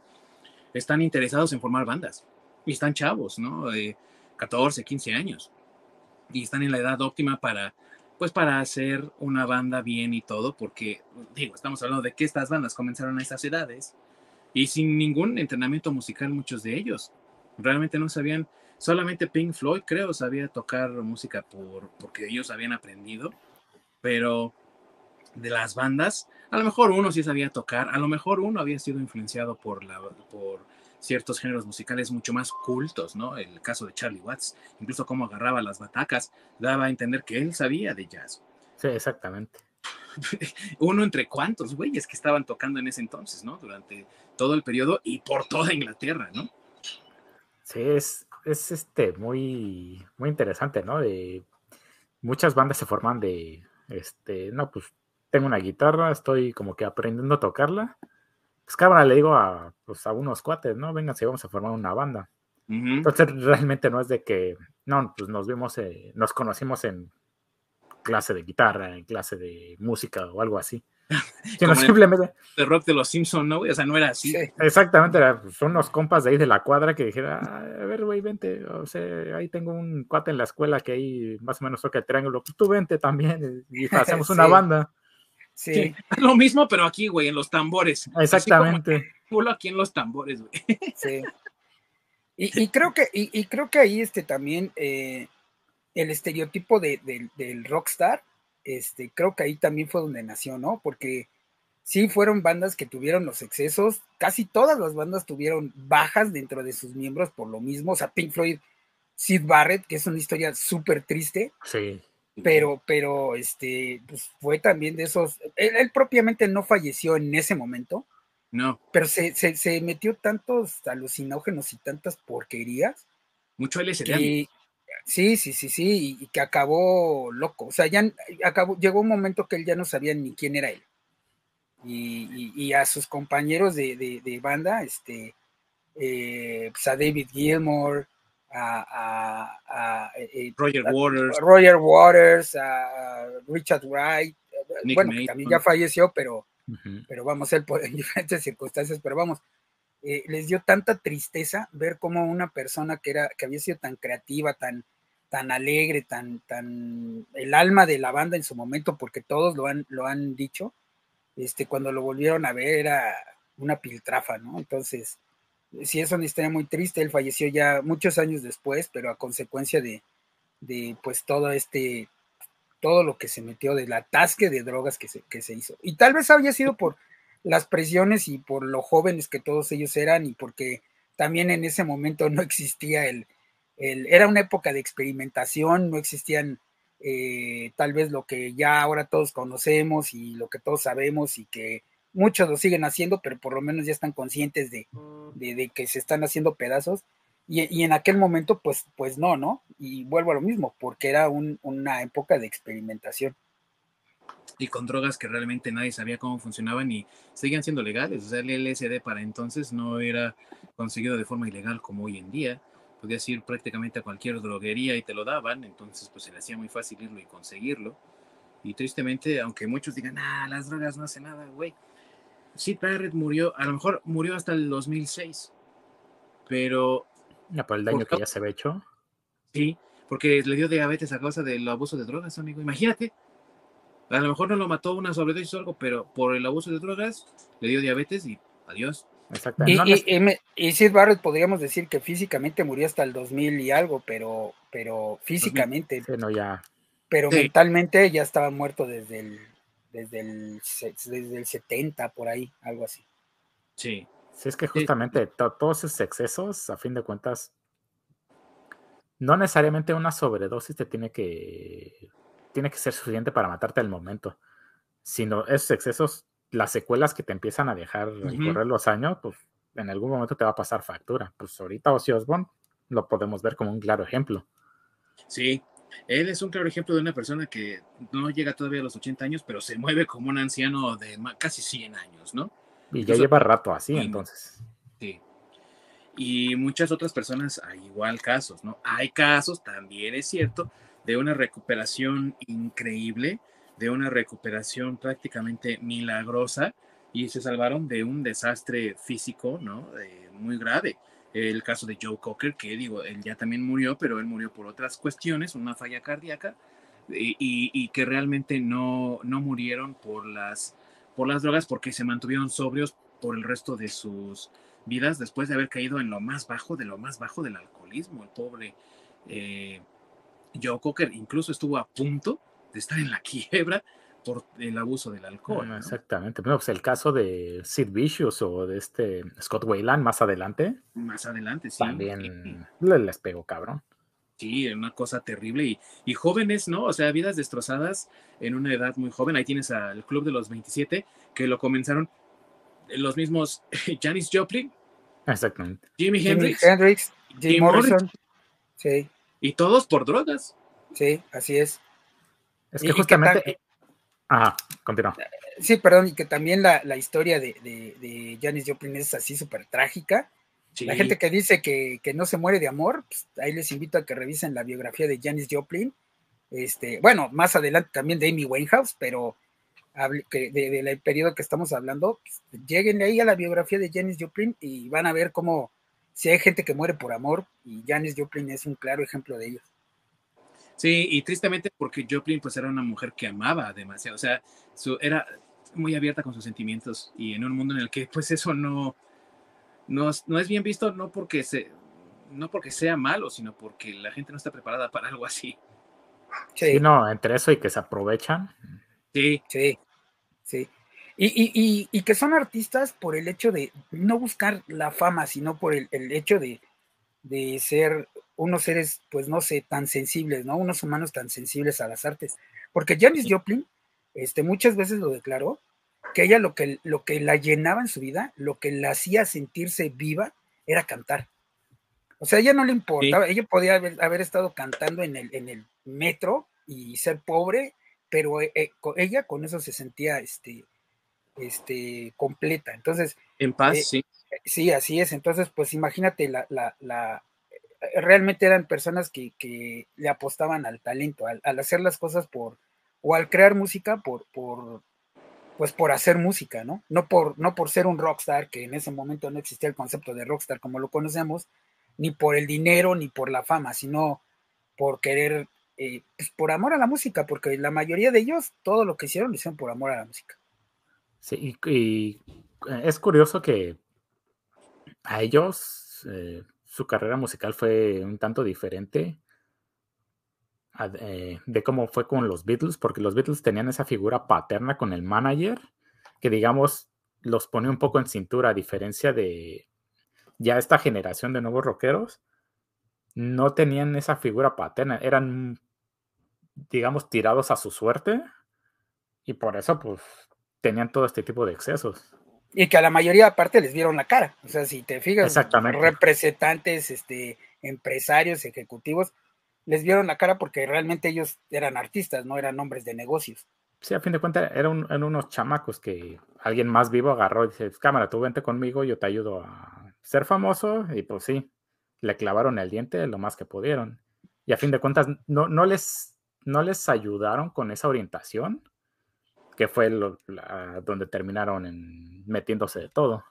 están interesados en formar bandas y están chavos, ¿no? De 14, 15 años y están en la edad óptima para, pues para hacer una banda bien y todo, porque digo, estamos hablando de que estas bandas comenzaron a esas edades y sin ningún entrenamiento musical muchos de ellos. Realmente no sabían, solamente Pink Floyd creo sabía tocar música por, porque ellos habían aprendido, pero de las bandas, a lo mejor uno sí sabía tocar, a lo mejor uno había sido influenciado por la por ciertos géneros musicales mucho más cultos, ¿no? El caso de Charlie Watts, incluso cómo agarraba las batacas, daba a entender que él sabía de jazz. Sí, exactamente. Uno entre cuantos güeyes que estaban tocando en ese entonces, ¿no? Durante todo el periodo y por toda Inglaterra, ¿no? Sí, es, es este muy, muy interesante, ¿no? De muchas bandas se forman de este, no, pues tengo una guitarra, estoy como que aprendiendo a tocarla pues cámara le digo a, pues, a unos cuates, ¿no? Vengan, si vamos a formar una banda. Entonces realmente no es de que, no, pues nos vimos, eh, nos conocimos en clase de guitarra, en clase de música o algo así. Sino simplemente... De rock de los Simpsons, ¿no? O sea, no era así. Exactamente, pues, son unos compas de ahí de la cuadra que dijeron, ah, a ver, güey, vente, o sea, ahí tengo un cuate en la escuela que ahí más o menos toca el triángulo, pues tú vente también y hacemos una banda. Sí. Lo mismo, pero aquí, güey, en los tambores. Exactamente. Como, aquí en los tambores, güey. Sí. Y, creo que, y, creo que ahí este también eh, el estereotipo de, del rockstar, este, creo que ahí también fue donde nació, ¿no? Porque sí fueron bandas que tuvieron los excesos, casi todas las bandas tuvieron bajas dentro de sus miembros por lo mismo, o sea, Pink Floyd, Sid Barrett, que es una historia súper triste. Sí pero, pero, este, pues fue también de esos, él, propiamente no falleció en ese momento. No. Pero se, se, metió tantos alucinógenos y tantas porquerías. Mucho LSD. Sí, sí, sí, sí, y, que acabó loco. O sea, ya acabó, llegó un momento que él ya no sabía ni quién era él. Y, y, a sus compañeros de, de, banda, este, eh, pues a David Gilmore, a, Roger Waters, Roger Waters, a Richard Wright, bueno, también ya falleció, pero, pero vamos, él por, en diferentes circunstancias, pero vamos, eh, les dio tanta tristeza ver cómo una persona que era, que había sido tan creativa, tan, tan alegre, tan, tan el alma de la banda en su momento, porque todos lo han, lo han dicho, este, cuando lo volvieron a ver era una piltrafa, ¿no? Entonces, sí es una historia muy triste, él falleció ya muchos años después, pero a consecuencia de, de pues todo este, todo lo que se metió, del atasque de drogas que se, que se hizo. Y tal vez había sido por las presiones y por lo jóvenes que todos ellos eran y porque también en ese momento no existía el, el era una época de experimentación, no existían eh, tal vez lo que ya ahora todos conocemos y lo que todos sabemos y que muchos lo siguen haciendo, pero por lo menos ya están conscientes de, de, que se están haciendo pedazos. Y, y, en aquel momento, pues, pues no, ¿no? Y vuelvo a lo mismo, porque era un, una época de experimentación y con drogas que realmente nadie sabía cómo funcionaban y seguían siendo legales. O sea, el LSD para entonces no era conseguido de forma ilegal como hoy en día. Podías ir prácticamente a cualquier droguería y te lo daban, entonces pues se le hacía muy fácil irlo y conseguirlo. Y tristemente, aunque muchos digan, ah, las drogas no hacen nada, güey. Sid Barrett murió, a lo mejor murió hasta el 2006, pero... Ya por el daño que ya se había hecho. Sí, porque le dio diabetes a causa del abuso de drogas, amigo. Imagínate, a lo mejor no lo mató una sobredosis o algo, pero por el abuso de drogas le dio diabetes y adiós. Exactamente. Y, Sid Barrett podríamos decir que físicamente murió hasta el 2000 y algo, pero, pero físicamente. ya. Pero mentalmente ya estaba muerto desde el, desde el, desde el 70, por ahí, algo así. Sí. Sí, es que justamente todos esos excesos, a fin de cuentas, no necesariamente una sobredosis te tiene que tiene que ser suficiente para matarte al momento. Sino esos excesos, las secuelas que te empiezan a dejar correr los años, pues en algún momento te va a pasar factura. Pues ahorita Ozzy Osbourne lo podemos ver como un claro ejemplo. Sí, él es un claro ejemplo de una persona que no llega todavía a los 80 años, pero se mueve como un anciano de casi 100 años, ¿no? Y ya lleva rato así, entonces. Sí. Y muchas otras personas hay igual casos, ¿no? Hay casos, también es cierto, de una recuperación increíble, de una recuperación prácticamente milagrosa y se salvaron de un desastre físico, ¿no? muy grave. El caso de Joe Cocker, que digo, él ya también murió, pero él murió por otras cuestiones, una falla cardíaca, y, que realmente no, no murieron por las, por las drogas porque se mantuvieron sobrios por el resto de sus vidas después de haber caído en lo más bajo de lo más bajo del alcoholismo. El pobre eh, Joe Cocker incluso estuvo a punto de estar en la quiebra por el abuso del alcohol. Exactamente. Bueno, pues el caso de Sid Vicious o de este Scott Wayland más adelante. Más adelante, sí. También les pegó cabrón. Sí, una cosa terrible. Y, y, jóvenes, ¿no? O sea, vidas destrozadas en una edad muy joven. Ahí tienes al Club de los 27, que lo comenzaron los mismos Janis Joplin. Exactamente. Jimi Hendrix. Hendrix Jim Morrison. Sí. Y todos por drogas. Sí, así es. Es que justamente. Ajá, continúa. Sí, perdón, y que también la, historia de, de, Janis Joplin es así súper trágica. La gente que dice que, no se muere de amor, pues, ahí les invito a que revisen la biografía de Janis Joplin. Este, bueno, más adelante también de Amy Winehouse, pero que del periodo que estamos hablando, pues, lleguen ahí a la biografía de Janis Joplin y van a ver cómo, si hay gente que muere por amor, y Janis Joplin es un claro ejemplo de ello. Sí, y tristemente porque Joplin pues era una mujer que amaba demasiado, o sea, su, era muy abierta con sus sentimientos y en un mundo en el que pues eso no, no, no es bien visto, no porque, se, no porque sea malo, sino porque la gente no está preparada para algo así. Sí, no, entre eso y que se aprovechan. Sí. Sí, sí. Y, que son artistas por el hecho de no buscar la fama, sino por el, hecho de, ser unos seres, pues no sé, tan sensibles, ¿no? Unos humanos tan sensibles a las artes. Porque Janis Joplin, este, muchas veces lo declaró, que ella lo que, lo que la llenaba en su vida, lo que la hacía sentirse viva, era cantar. O sea, a ella no le importaba, ella podía haber, estado cantando en el, en el metro y ser pobre, pero eh, eh, ella con eso se sentía, este, este, completa. Entonces. En paz, eh, sí. Sí, así es. Entonces, pues imagínate, la, la, la realmente eran personas que, que, le apostaban al talento, al, hacer las cosas por, o al crear música por, por, pues por hacer música, ¿no? No por, no por ser un rockstar, que en ese momento no existía el concepto de rockstar como lo conocemos, ni por el dinero, ni por la fama, sino por querer, eh, pues por amor a la música, porque la mayoría de ellos, todo lo que hicieron, lo hicieron por amor a la música. Sí, y, es curioso que a ellos eh, su carrera musical fue un tanto diferente eh, de cómo fue con los Beatles, porque los Beatles tenían esa figura paterna con el manager, que digamos los pone un poco en cintura, a diferencia de ya esta generación de nuevos rockeros, no tenían esa figura paterna, eran, digamos, tirados a su suerte, y por eso, pues, tenían todo este tipo de excesos. Y que a la mayoría aparte les vieron la cara. O sea, si te fijas, representantes, este, empresarios, ejecutivos, les vieron la cara porque realmente ellos eran artistas, no eran hombres de negocios. Sí, a fin de cuentas eran, unos chamacos que alguien más vivo agarró y dice, cámara, tú vente conmigo, yo te ayudo a ser famoso. Y pues sí, le clavaron el diente lo más que pudieron. Y a fin de cuentas no, no, les, no les ayudaron con esa orientación que fue donde terminaron en, metiéndose de todo.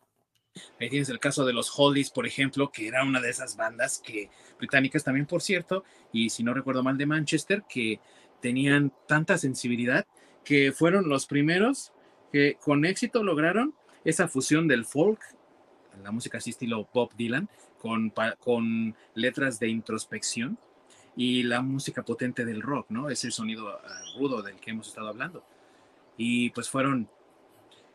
Ahí tienes el caso de los Hollies, por ejemplo, que era una de esas bandas que británicas también, por cierto, y si no recuerdo mal de Manchester, que tenían tanta sensibilidad que fueron los primeros que con éxito lograron esa fusión del folk, la música así estilo Bob Dylan, con, con letras de introspección y la música potente del rock, ¿no? Ese sonido ah, rudo del que hemos estado hablando y pues fueron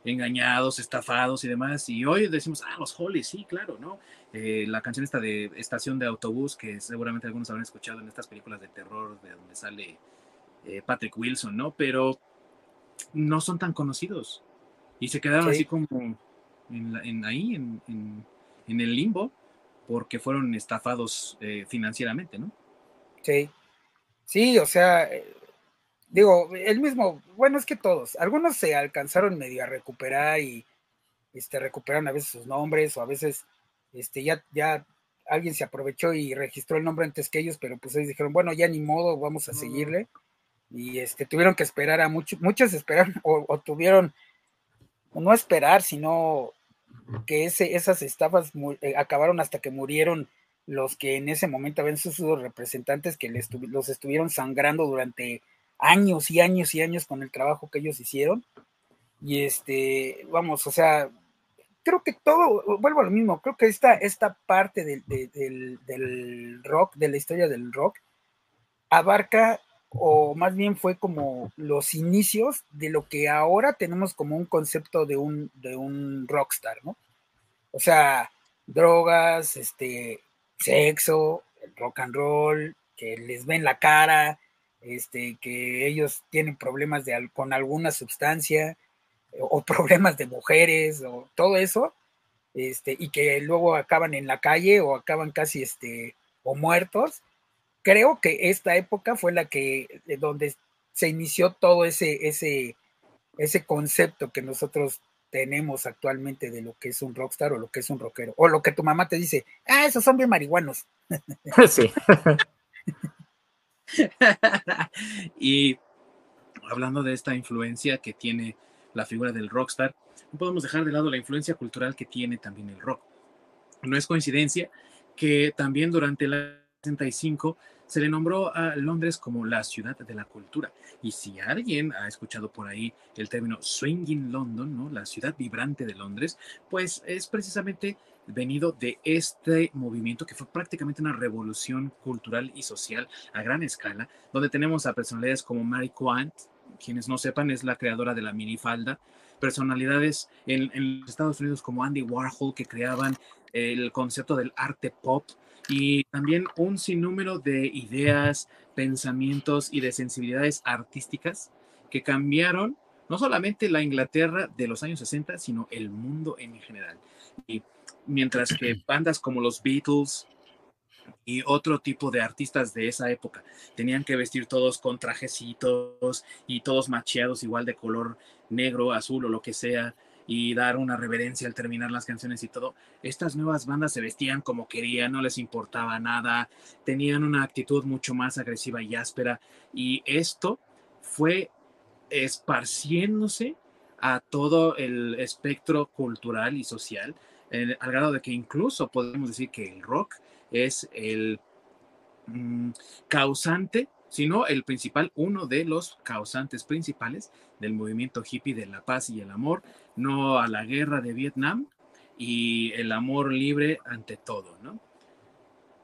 engañados, estafados y demás. Y hoy decimos, ah, los Hollies, sí, claro, ¿no? Eh, la canción esta de Estación de Autobús, que seguramente algunos habrán escuchado en estas películas de terror de donde sale eh, Patrick Wilson, ¿no? Pero no son tan conocidos. Y se quedaron así como en, ahí, en, el limbo, porque fueron estafados eh, financieramente, ¿no? Sí. Sí, o sea, digo, el mismo, bueno, es que todos, algunos se alcanzaron medio a recuperar y este, recuperaron a veces sus nombres o a veces este, ya, ya alguien se aprovechó y registró el nombre antes que ellos, pero pues ellos dijeron, bueno, ya ni modo, vamos a seguirle. Y este, tuvieron que esperar a muchos, muchos esperaron o, tuvieron, no esperar, sino que ese, esas estafas eh, acabaron hasta que murieron los que en ese momento habían sido representantes que les, los estuvieron sangrando durante años y años y años con el trabajo que ellos hicieron. Y este, vamos, o sea, creo que todo, vuelvo a lo mismo, creo que esta, esta parte del, del, rock, de la historia del rock, abarca, o más bien fue como los inicios de lo que ahora tenemos como un concepto de un, de un rockstar, ¿no? O sea, drogas, este, sexo, rock and roll, que les ven la cara, este, que ellos tienen problemas de, con alguna sustancia o problemas de mujeres o todo eso, este, y que luego acaban en la calle o acaban casi este, o muertos. Creo que esta época fue la que donde se inició todo ese, ese, ese concepto que nosotros tenemos actualmente de lo que es un rockstar o lo que es un rockero. O lo que tu mamá te dice, ah, esos son bien marihuanos. Sí. y hablando de esta influencia que tiene la figura del rockstar, no podemos dejar de lado la influencia cultural que tiene también el rock. No es coincidencia que también durante el 65 se le nombró a Londres como la ciudad de la cultura. Y si alguien ha escuchado por ahí el término Swinging London, ¿no? la ciudad vibrante de Londres, pues es precisamente venido de este movimiento que fue prácticamente una revolución cultural y social a gran escala, donde tenemos a personalidades como Mary Quant, quienes no sepan, es la creadora de la minifalda, personalidades en, Estados Unidos como Andy Warhol, que creaban el concepto del arte pop, y también un sinnúmero de ideas, pensamientos y de sensibilidades artísticas que cambiaron no solamente la Inglaterra de los años 60, sino el mundo en general. Y mientras que bandas como los Beatles y otro tipo de artistas de esa época tenían que vestir todos con trajecitos y todos macheados igual de color negro, azul o lo que sea y dar una reverencia al terminar las canciones y todo. Estas nuevas bandas se vestían como querían, no les importaba nada, tenían una actitud mucho más agresiva y áspera y esto fue esparciéndose a todo el espectro cultural y social, al grado de que incluso podemos decir que el rock es el mm, causante, sino el principal, uno de los causantes principales del movimiento hippie de la paz y el amor, no a la guerra de Vietnam y el amor libre ante todo, ¿no?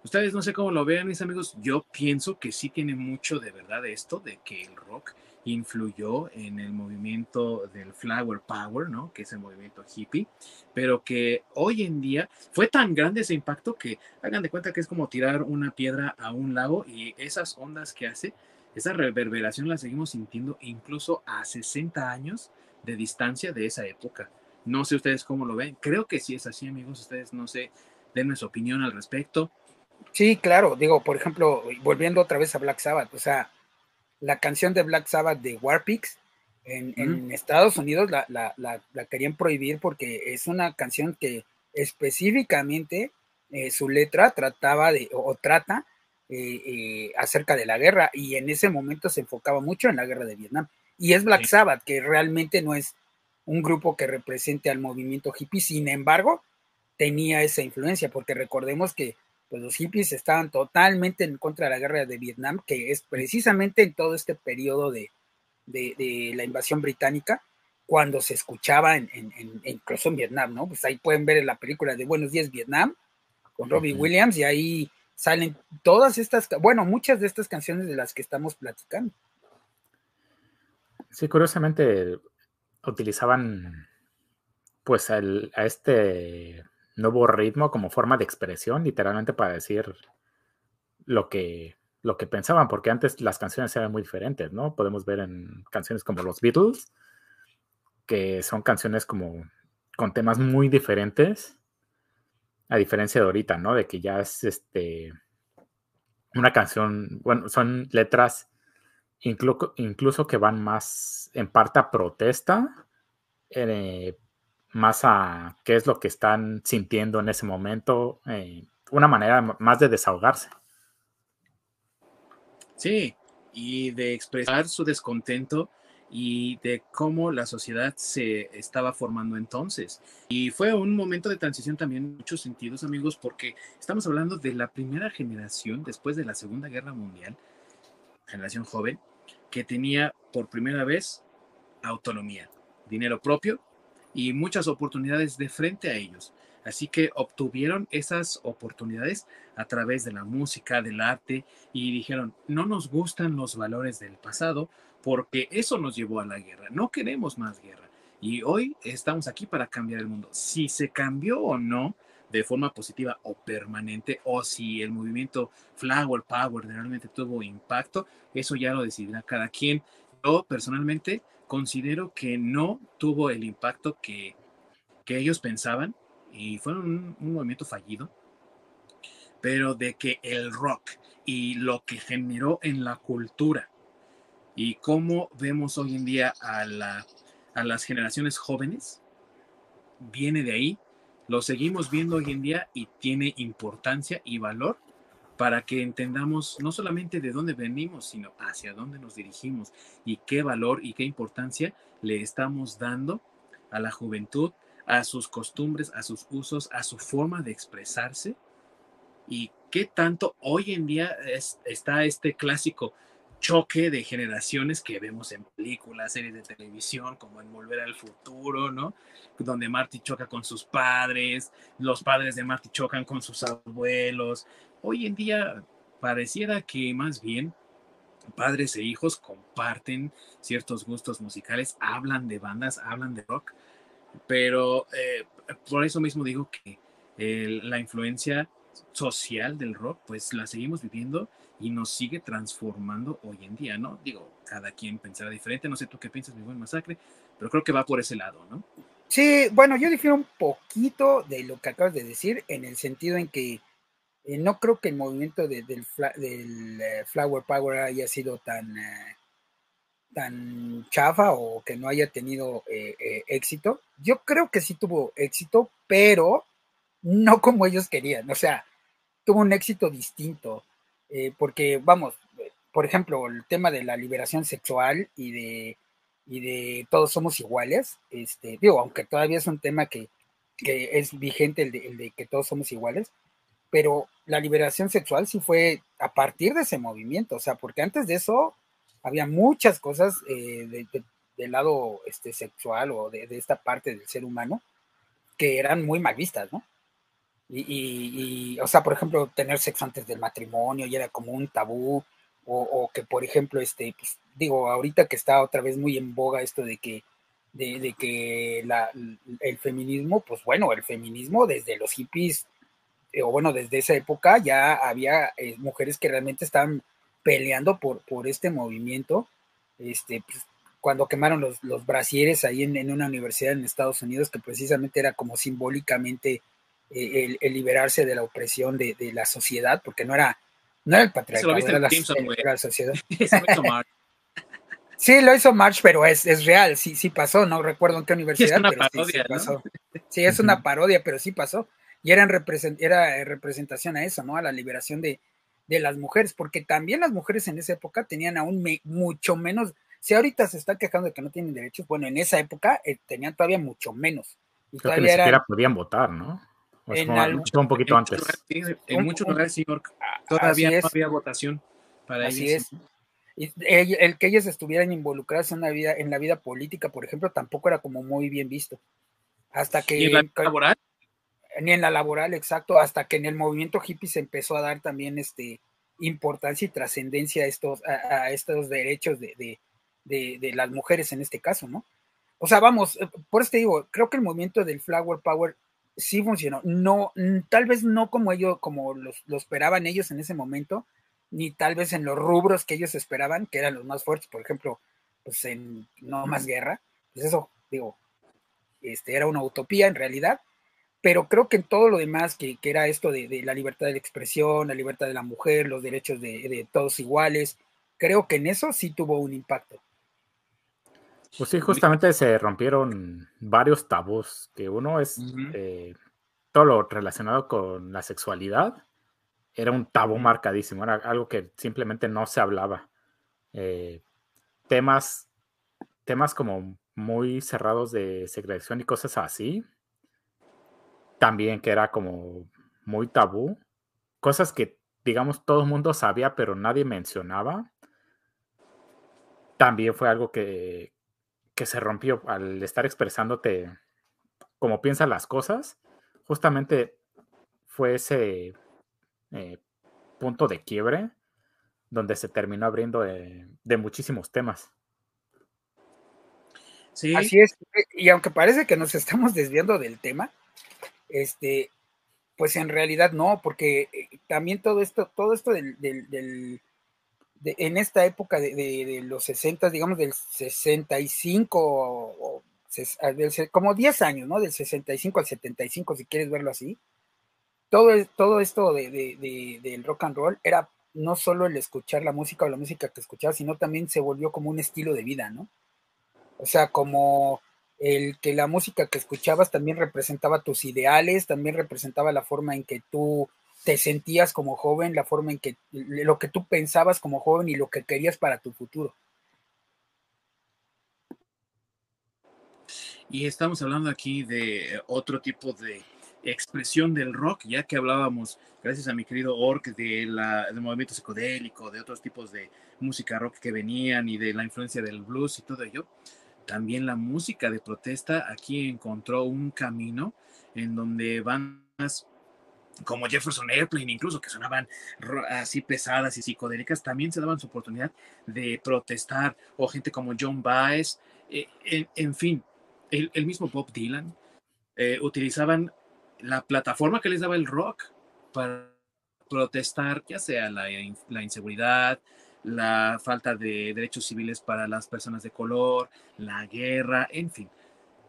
Ustedes no sé cómo lo vean, mis amigos. Yo pienso que sí tiene mucho de verdad esto, de que el rock influyó en el movimiento del Flower Power, ¿no? Que es el movimiento hippie, pero que hoy en día fue tan grande ese impacto que hagan de cuenta que es como tirar una piedra a un lago y esas ondas que hace, esa reverberación la seguimos sintiendo incluso a 60 años de distancia de esa época. No sé ustedes cómo lo ven. Creo que sí es así, amigos. Ustedes no sé, denme su opinión al respecto. Sí, claro. Digo, por ejemplo, volviendo otra vez a Black Sabbath, o sea, la canción de Black Sabbath de Warpix en, Estados Unidos la, la, querían prohibir porque es una canción que específicamente eh, su letra trataba de, o, trata eh, eh, acerca de la guerra y en ese momento se enfocaba mucho en la guerra de Vietnam. Y es Black Sabbath, que realmente no es un grupo que represente al movimiento hippie, sin embargo, tenía esa influencia, porque recordemos que pues los hippies estaban totalmente en contra de la guerra de Vietnam, que es precisamente en todo este periodo de, la invasión británica, cuando se escuchaba en, incluso en Vietnam, ¿no? Pues ahí pueden ver en la película de Buenos Días Vietnam, con Robbie Williams, y ahí salen todas estas, bueno, muchas de estas canciones de las que estamos platicando. Sí, curiosamente utilizaban pues a este nuevo ritmo como forma de expresión, literalmente para decir lo que, lo que pensaban, porque antes las canciones eran muy diferentes, ¿no? Podemos ver en canciones como los Beatles, que son canciones como con temas muy diferentes, a diferencia de ahorita, ¿no? De que ya es este una canción, bueno, son letras incluso, que van más en parte a protesta, eh, más a qué es lo que están sintiendo en ese momento, eh, una manera más de desahogarse. Sí, y de expresar su descontento y de cómo la sociedad se estaba formando entonces. Y fue un momento de transición también en muchos sentidos, amigos, porque estamos hablando de la primera generación después de la Segunda Guerra Mundial, generación joven, que tenía por primera vez autonomía, dinero propio y muchas oportunidades de frente a ellos. Así que obtuvieron esas oportunidades a través de la música, del arte, y dijeron, no nos gustan los valores del pasado porque eso nos llevó a la guerra. No queremos más guerra. Y hoy estamos aquí para cambiar el mundo. Si se cambió o no de forma positiva o permanente, o si el movimiento Flower Power realmente tuvo impacto, eso ya lo decidirá cada quien. Yo personalmente considero que no tuvo el impacto que, ellos pensaban y fue un, movimiento fallido, pero de que el rock y lo que generó en la cultura y cómo vemos hoy en día a, la, a las generaciones jóvenes, viene de ahí, lo seguimos viendo hoy en día y tiene importancia y valor para que entendamos no solamente de dónde venimos, sino hacia dónde nos dirigimos y qué valor y qué importancia le estamos dando a la juventud, a sus costumbres, a sus usos, a su forma de expresarse y qué tanto hoy en día está este clásico choque de generaciones que vemos en películas, series de televisión, como en Volver al Futuro, ¿no? Donde Marty choca con sus padres, los padres de Marty chocan con sus abuelos, Hoy en día pareciera que más bien padres e hijos comparten ciertos gustos musicales, hablan de bandas, hablan de rock, pero eh, por eso mismo digo que la influencia social del rock, pues la seguimos viviendo y nos sigue transformando hoy en día, ¿no? Digo, cada quien pensará diferente, no sé tú qué piensas, mi buen masacre, pero creo que va por ese lado, ¿no? Sí, bueno, yo difiero un poquito de lo que acabas de decir, en el sentido en que eh, no creo que el movimiento del, eh, Flower Power haya sido tan, eh, tan chafa o que no haya tenido éxito. Yo creo que sí tuvo éxito, pero no como ellos querían. O sea, tuvo un éxito distinto. porque, vamos, por ejemplo, el tema de la liberación sexual y de y de todos somos iguales, este, digo, aunque todavía es un tema que, es vigente el de, que todos somos iguales, pero la liberación sexual sí fue a partir de ese movimiento, o sea, porque antes de eso había muchas cosas eh, del lado este, sexual o de, esta parte del ser humano que eran muy mal vistas, ¿no? Y, o sea, por ejemplo, tener sexo antes del matrimonio y era como un tabú, o, que, por ejemplo, este, pues, digo, ahorita que está otra vez muy en boga esto de que, de, que la, el feminismo, pues bueno, el feminismo desde los hippies, o bueno, desde esa época ya había eh, mujeres que realmente estaban peleando por, por este movimiento, este, pues, cuando quemaron los, los brasieres ahí en, una universidad en Estados Unidos, que precisamente era como simbólicamente eh, el, liberarse de la opresión de, de, la sociedad, porque no era, no era el patriarcado, era la, sociedad. sí, lo hizo March, pero es, es, real, sí, sí pasó, no recuerdo en qué universidad, pero sí, pasó. Sí, es una parodia, pero sí pasó. Y era, era representación a eso, ¿no? A la liberación de, de las mujeres, porque también las mujeres en esa época tenían aún mucho menos, si ahorita se está quejando de que no tienen derechos, bueno, en esa época eh, tenían todavía mucho menos. Y Creo que ni siquiera podían votar, ¿no? en un poquito antes. en muchos lugares, señor, todavía no había votación para así Es. Y el, que ellas estuvieran involucradas en, la vida, en la vida política, por ejemplo, tampoco era como muy bien visto. Hasta que... ¿Y en la laboral? Ni en la laboral, exacto, hasta que en el movimiento hippie se empezó a dar también este importancia y trascendencia a estos, a, estos derechos de, las mujeres en este caso, ¿no? O sea, vamos, eh, por eso te digo, creo que el movimiento del Flower Power sí funcionó. No, tal vez no como ellos, como los, lo esperaban ellos en ese momento, ni tal vez en los rubros que ellos esperaban, que eran los más fuertes, por ejemplo, pues en No Más Guerra, pues eso, digo, este, era una utopía en realidad, pero creo que en todo lo demás, que, era esto de, la libertad de la expresión, la libertad de la mujer, los derechos de, todos iguales, creo que en eso sí tuvo un impacto. Pues sí, justamente se rompieron varios tabús, que uno es eh, todo lo relacionado con la sexualidad, era un tabú marcadísimo, era algo que simplemente no se hablaba. Eh, temas, temas como muy cerrados de segregación y cosas así, también que era como muy tabú, cosas que digamos todo el mundo sabía pero nadie mencionaba, también fue algo que, que se rompió al estar expresándote como piensas las cosas, justamente fue ese eh, punto de quiebre donde se terminó abriendo de, de muchísimos temas. Sí. Así es, y aunque parece que nos estamos desviando del tema, este, pues en realidad no, porque eh, también todo esto, todo esto del, del, en esta época de, los 60, digamos del 65 o, como 10 años, ¿no? Del 65 al 75, si quieres verlo así. Todo, todo esto de, del rock and roll era no solo el escuchar la música o la música que escuchaba, sino también se volvió como un estilo de vida, ¿no? O sea, como el que la música que escuchabas también representaba tus ideales, también representaba la forma en que tú te sentías como joven, la forma en que lo que tú pensabas como joven y lo que querías para tu futuro. Y estamos hablando aquí de otro tipo de expresión del rock, ya que hablábamos, gracias a mi querido Ork, de la, del movimiento psicodélico, de otros tipos de música rock que venían y de la influencia del blues y todo ello también la música de protesta aquí encontró un camino en donde bandas como Jefferson Airplane, incluso que sonaban así pesadas y psicodélicas, también se daban su oportunidad de protestar, o gente como John Baez, eh, en, fin, el, mismo Bob Dylan, eh, utilizaban la plataforma que les daba el rock para protestar, ya sea la, la inseguridad, la falta de derechos civiles para las personas de color, la guerra, en fin.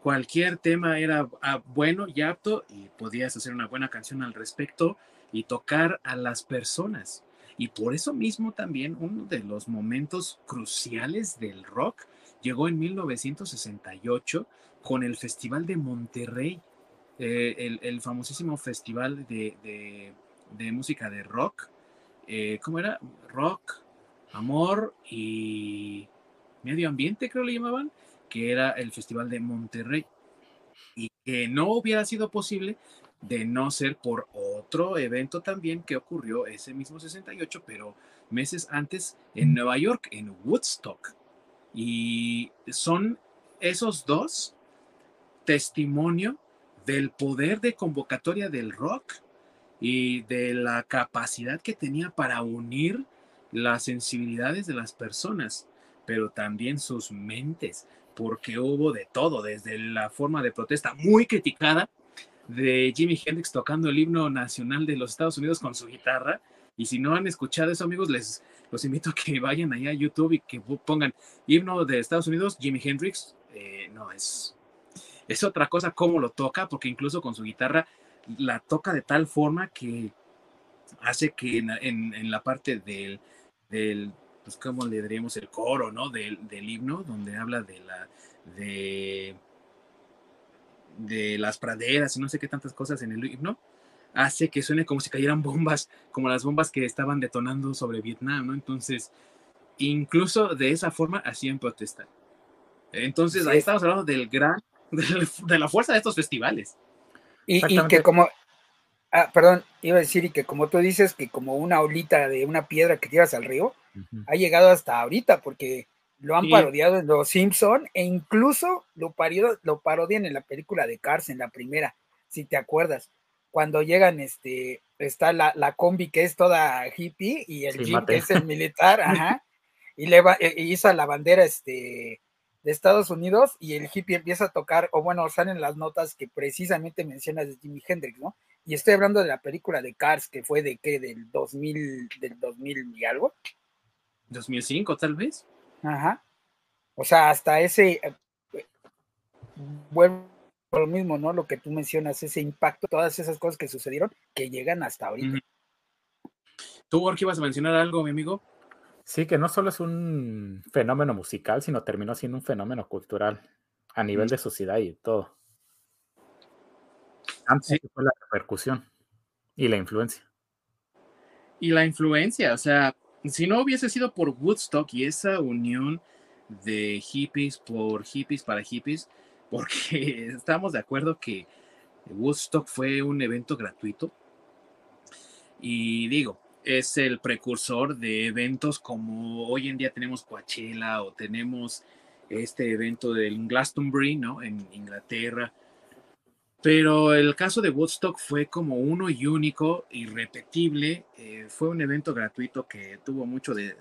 Cualquier tema era ah, bueno y apto y podías hacer una buena canción al respecto y tocar a las personas. Y por eso mismo también uno de los momentos cruciales del rock llegó en 1968 con el Festival de Monterrey, eh, el, famosísimo festival de, música de rock. Eh, ¿Cómo era? Rock, amor y medio ambiente, creo le llamaban, que era el Festival de Monterrey, y que no hubiera sido posible de no ser por otro evento también que ocurrió ese mismo 68, pero meses antes en Nueva York, en Woodstock. Y son esos dos testimonio del poder de convocatoria del rock y de la capacidad que tenía para unir las sensibilidades de las personas, pero también sus mentes, porque hubo de todo, desde la forma de protesta muy criticada de Jimi Hendrix tocando el himno nacional de los Estados Unidos con su guitarra. Y si no han escuchado eso, amigos, les los invito a que vayan allá a YouTube y que pongan himno de Estados Unidos, Jimi Hendrix. Eh, no, es, es otra cosa cómo lo toca, porque incluso con su guitarra la toca de tal forma que hace que en, la parte del, del, pues, ¿cómo le diríamos? El coro, ¿no? Del, del himno, donde habla de la, de de las praderas y no sé qué tantas cosas en el himno, hace que suene como si cayeran bombas, como las bombas que estaban detonando sobre Vietnam, ¿no? Entonces, incluso de esa forma hacían protestar. Entonces, ahí estamos hablando del gran, de la fuerza de estos festivales. Y, que como, ah, perdón, iba a decir, y que como tú dices, que como una olita de una piedra que tiras al río, ha llegado hasta ahorita, porque lo han parodiado en Los Simpson e incluso lo, lo parodian en la película de Cars, en la primera, si te acuerdas. Cuando llegan, este, está la, la combi que es toda hippie y el Jim que es el militar, ajá, y le va, e, hizo la bandera este, de Estados Unidos y el hippie empieza a tocar, o bueno, salen las notas que precisamente mencionas de Jimi Hendrix, ¿no? Y estoy hablando de la película de Cars, que fue de qué, del 2000, del 2000 y algo. 2005 tal vez. Ajá. O sea, hasta ese, eh, vuelvo a lo mismo, ¿no? Lo que tú mencionas, ese impacto, todas esas cosas que sucedieron, que llegan hasta ahorita. ¿Tú, Orki, vas a mencionar algo, mi amigo? Sí, que no solo es un fenómeno musical, sino terminó siendo un fenómeno cultural a nivel de sociedad y todo. Antes fue la repercusión y la influencia. Y la influencia, o sea, si no hubiese sido por Woodstock y esa unión de hippies por hippies para hippies, porque estamos de acuerdo que Woodstock fue un evento gratuito. Y digo, es el precursor de eventos como hoy en día tenemos Coachella o tenemos este evento del Glastonbury, ¿no? En Inglaterra, pero el caso de Woodstock fue como uno y único, irrepetible. Eh, fue un evento gratuito que tuvo mucho de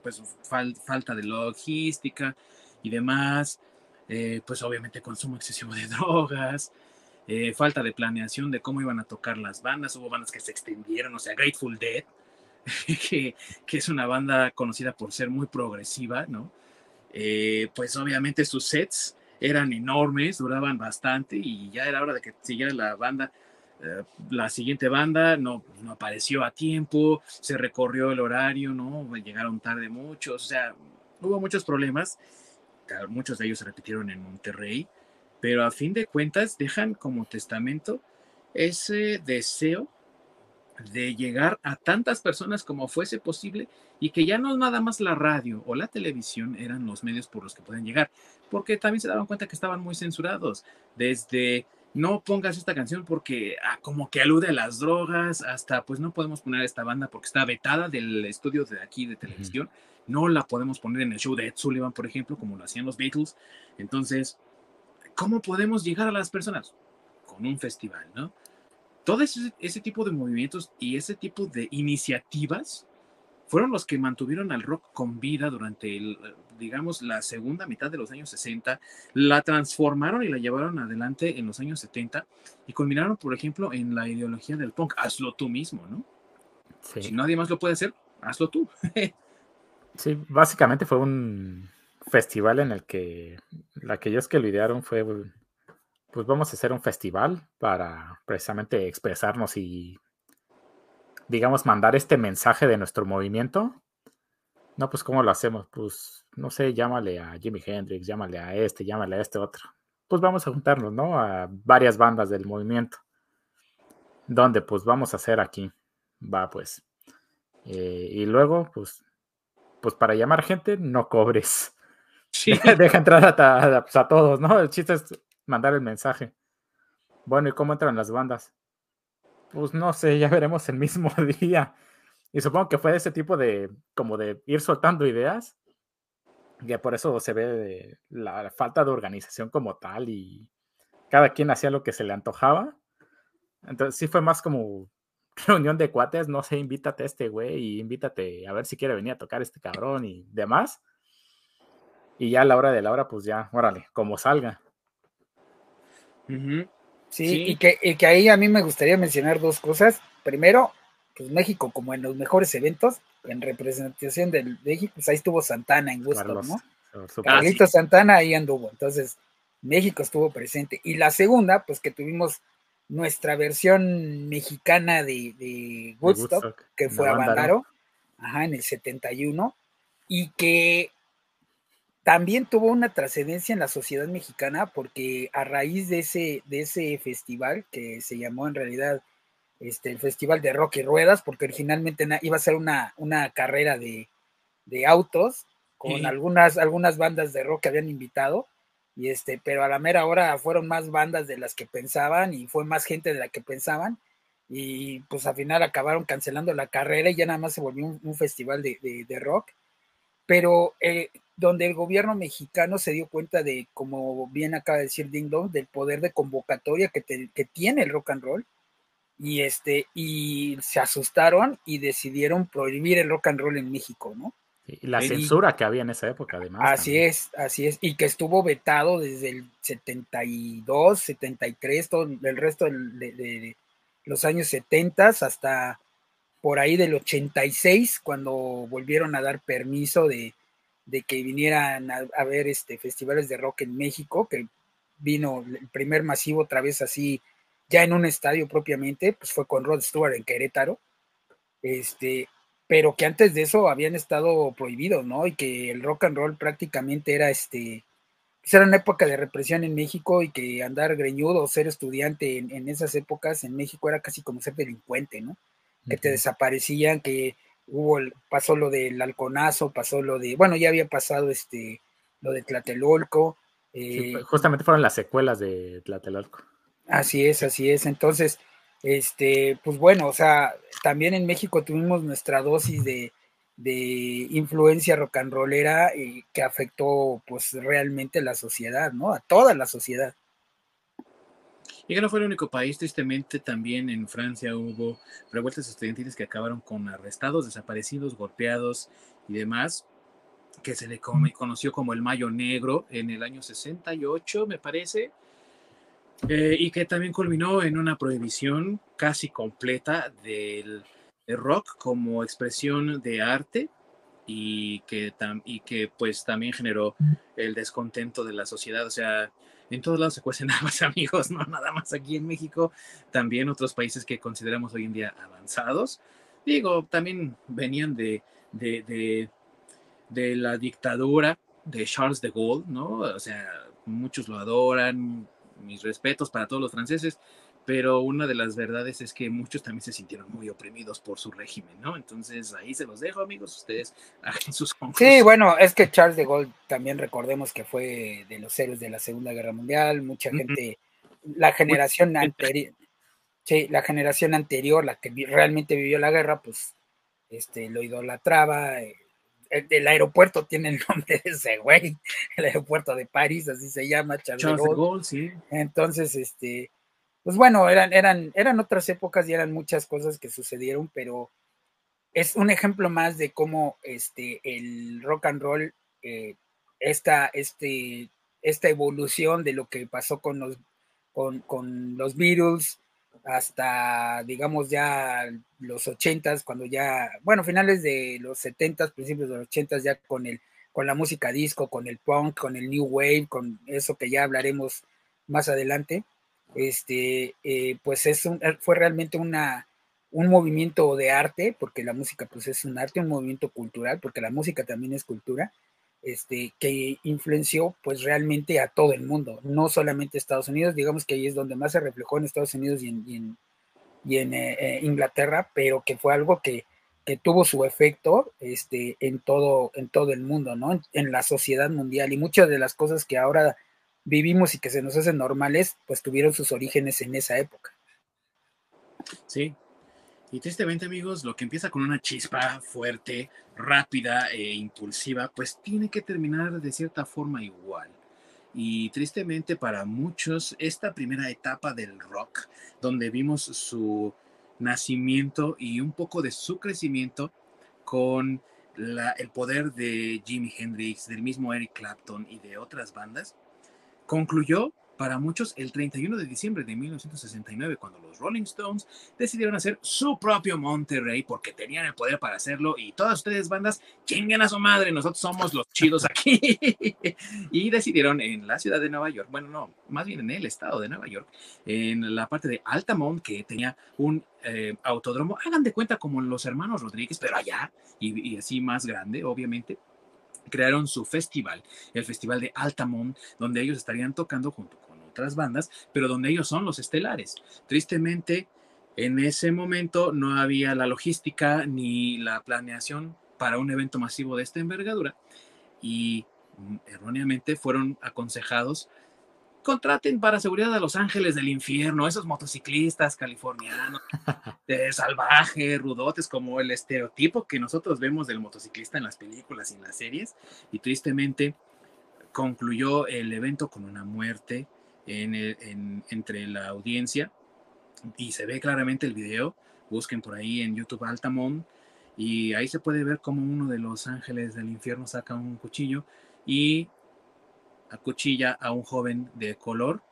pues, falta de logística y demás. Eh, pues obviamente consumo excesivo de drogas, eh, falta de planeación de cómo iban a tocar las bandas. Hubo bandas que se extendieron, o sea, Grateful Dead, que, que es una banda conocida por ser muy progresiva, ¿no? pues obviamente sus sets eran enormes, duraban bastante y ya era hora de que siguiera la banda. Eh, la siguiente banda no, no apareció a tiempo, se recorrió el horario, ¿no? Llegaron tarde muchos, o sea, hubo muchos problemas. Muchos de ellos se repitieron en Monterrey, pero a fin de cuentas dejan como testamento ese deseo de llegar a tantas personas como fuese posible y que ya no nada más la radio o la televisión eran los medios por los que pueden llegar, porque también se daban cuenta que estaban muy censurados, desde no pongas esta canción porque ah, como que alude a las drogas, hasta pues no podemos poner esta banda porque está vetada del estudio de aquí de televisión, no la podemos poner en el show de Ed Sullivan, por ejemplo, como lo hacían los Beatles. Entonces, ¿cómo podemos llegar a las personas? Con un festival, ¿no? Todo ese, tipo de movimientos y ese tipo de iniciativas fueron los que mantuvieron al rock con vida durante, el, digamos, la segunda mitad de los años 60, la transformaron y la llevaron adelante en los años 70 y culminaron, por ejemplo, en la ideología del punk. Hazlo tú mismo, ¿no? Si nadie más lo puede hacer, hazlo tú. sí, básicamente fue un festival en el que aquellos que lo idearon fue pues vamos a hacer un festival para precisamente expresarnos y, digamos, mandar este mensaje de nuestro movimiento. No, pues ¿cómo lo hacemos? Pues, no sé, llámale a Jimi Hendrix, llámale a este, llámale a este otro. Pues vamos a juntarnos, ¿no? A varias bandas del movimiento. Donde pues vamos a hacer aquí. Va, pues. Eh, y luego, pues, pues para llamar gente, no cobres. Deja entrar a, pues, a, todos, ¿no? El chiste es mandar el mensaje. Bueno, ¿y cómo entran las bandas? Pues no sé, ya veremos el mismo día. Y supongo que fue ese tipo de, como de ir soltando ideas, que por eso se ve la falta de organización como tal y cada quien hacía lo que se le antojaba. Entonces sí fue más como reunión de cuates, no sé, invítate a este güey y invítate a ver si quiere venir a tocar este cabrón y demás. Y ya a la hora de la hora, pues ya, órale, como salga. Sí, Y, que, y que ahí a mí me gustaría mencionar dos cosas. Primero, pues México, como en los mejores eventos, en representación del México, pues ahí estuvo Santana en Gusto, ¿no? Carlito Santana ahí anduvo. Entonces, México estuvo presente. Y la segunda, pues que tuvimos nuestra versión mexicana de, de Woodstock, que fue a Bandaro, ajá, en el 71, y que también tuvo una trascendencia en la sociedad mexicana porque a raíz de ese, de ese festival, que se llamó en realidad este, el Festival de Rock y Ruedas, porque originalmente iba a ser una, una carrera de, autos con algunas, algunas bandas de rock que habían invitado, y este, pero a la mera hora fueron más bandas de las que pensaban y fue más gente de la que pensaban, y pues al final acabaron cancelando la carrera y ya nada más se volvió un, festival de, rock, pero eh, donde el gobierno mexicano se dio cuenta de, como bien acaba de decir Ding Dong, del poder de convocatoria que, que tiene el rock and roll, y este y se asustaron y decidieron prohibir el rock and roll en México, ¿no? Y la censura que había en esa época, además. Así es, así es, y que estuvo vetado desde el 72, 73, todo el resto de, los años 70 hasta por ahí del 86, cuando volvieron a dar permiso de, que vinieran a, a, ver este festivales de rock en México, que vino el primer masivo otra vez así ya en un estadio propiamente, pues fue con Rod Stewart en Querétaro, este, pero que antes de eso habían estado prohibidos, ¿no? Y que el rock and roll prácticamente era este, pues era una época de represión en México y que andar greñudo o ser estudiante en, esas épocas en México era casi como ser delincuente, ¿no? Que te desaparecían, que hubo, pasó lo del halconazo, pasó lo de, bueno, ya había pasado este, lo de Tlatelolco. Eh, justamente fueron las secuelas de Tlatelolco. Así es, así es. Entonces, este, pues bueno, o sea, también en México tuvimos nuestra dosis de, influencia rock and rollera y que afectó pues realmente la sociedad, ¿no? A toda la sociedad. Y que no fue el único país, tristemente también en Francia hubo revueltas estudiantiles que acabaron con arrestados, desaparecidos, golpeados y demás, que se le conoció como el Mayo Negro en el año 68, me parece, eh, y que también culminó en una prohibición casi completa del, rock como expresión de arte y que, y que pues también generó el descontento de la sociedad. O sea, en todos lados se cuecen más amigos, no nada más aquí en México, también otros países que consideramos hoy en día avanzados. Digo, también venían de, de, de, de la dictadura de Charles de Gaulle, ¿no? O sea, muchos lo adoran, mis respetos para todos los franceses, pero una de las verdades es que muchos también se sintieron muy oprimidos por su régimen, ¿no? Entonces ahí se los dejo, amigos, ustedes hagan sus conclusiones. Sí, bueno, es que Charles de Gaulle también recordemos que fue de los héroes de la Segunda Guerra Mundial, mucha gente, la generación anterior, sí, la generación anterior, la que realmente vivió la guerra, pues este, lo idolatraba, eh, el, aeropuerto tiene el nombre de ese güey, el aeropuerto de París, así se llama, Charles, de Gaulle. sí. Entonces, este, pues bueno, eran, eran, eran otras épocas y eran muchas cosas que sucedieron, pero es un ejemplo más de cómo este, el rock and roll, eh, esta, este, esta evolución de lo que pasó con los, con, con los Beatles, hasta, digamos, ya los ochentas, cuando ya, bueno, finales de los setentas, principios de los ochentas, ya con el, con la música disco, con el punk, con el new wave, con eso que ya hablaremos más adelante, este, eh, pues es un, fue realmente una, un movimiento de arte, porque la música pues es un arte, un movimiento cultural, porque la música también es cultura, este, que influenció pues realmente a todo el mundo, no solamente Estados Unidos, digamos que ahí es donde más se reflejó en Estados Unidos y en, y en, eh, eh, Inglaterra, pero que fue algo que que tuvo su efecto este, en, todo, en todo el mundo, ¿no? En, la sociedad mundial. Y muchas de las cosas que ahora vivimos y que se nos hacen normales, pues tuvieron sus orígenes en esa época. Sí. Y tristemente, amigos, lo que empieza con una chispa fuerte, rápida e impulsiva, pues tiene que terminar de cierta forma igual. Y tristemente para muchos, esta primera etapa del rock, donde vimos su nacimiento y un poco de su crecimiento con el poder de Jimi Hendrix, del mismo Eric Clapton y de otras bandas, concluyó para muchos el 31 de diciembre de 1969, cuando los Rolling Stones decidieron hacer su propio Monterrey porque tenían el poder para hacerlo y todas ustedes bandas chinguen a su madre, nosotros somos los chidos aquí. y decidieron en la ciudad de Nueva York, bueno, no, más bien en el estado de Nueva York, en la parte de Altamont, que tenía un eh, autódromo, hagan de cuenta como los hermanos Rodríguez, pero allá y así más grande, obviamente crearon su festival, el Festival de Altamont, donde ellos estarían tocando junto con otras bandas, pero donde ellos son los estelares. Tristemente, en ese momento no había la logística ni la planeación para un evento masivo de esta envergadura y mm, erróneamente fueron aconsejados contraten para seguridad a los ángeles del infierno, esos motociclistas californianos, de salvajes, rudotes, como el estereotipo que nosotros vemos del motociclista en las películas y en las series. Y tristemente concluyó el evento con una muerte en entre la audiencia y se ve claramente el video. Busquen por ahí en YouTube Altamont y ahí se puede ver como uno de los ángeles del infierno saca un cuchillo y acuchilla a un joven de color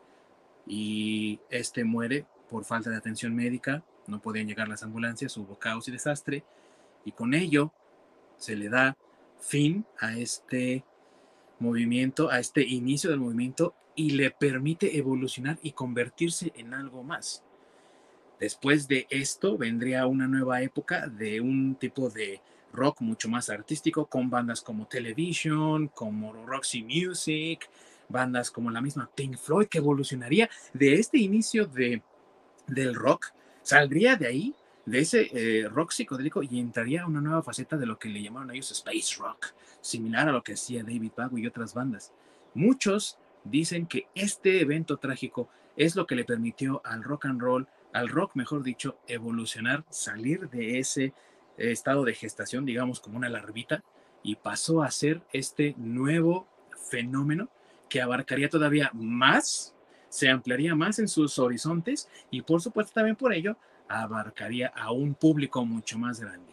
y este muere por falta de atención médica. No podían llegar las ambulancias, hubo caos y desastre y con ello se le da fin a este movimiento, a este inicio del movimiento y le permite evolucionar y convertirse en algo más. Después de esto vendría una nueva época de un tipo de rock mucho más artístico con bandas como Television, como Roxy Music, bandas como la misma Pink Floyd que evolucionaría de este inicio de, del rock, saldría de ahí, de ese eh, rock psicodélico y entraría a una nueva faceta de lo que le llamaron ellos space rock, similar a lo que hacía David Bowie y otras bandas. Muchos dicen que este evento trágico es lo que le permitió al rock and roll, al rock mejor dicho, evolucionar, salir de ese estado de gestación, digamos como una larvita, y pasó a ser este nuevo fenómeno que abarcaría todavía más, se ampliaría más en sus horizontes y por supuesto también por ello abarcaría a un público mucho más grande.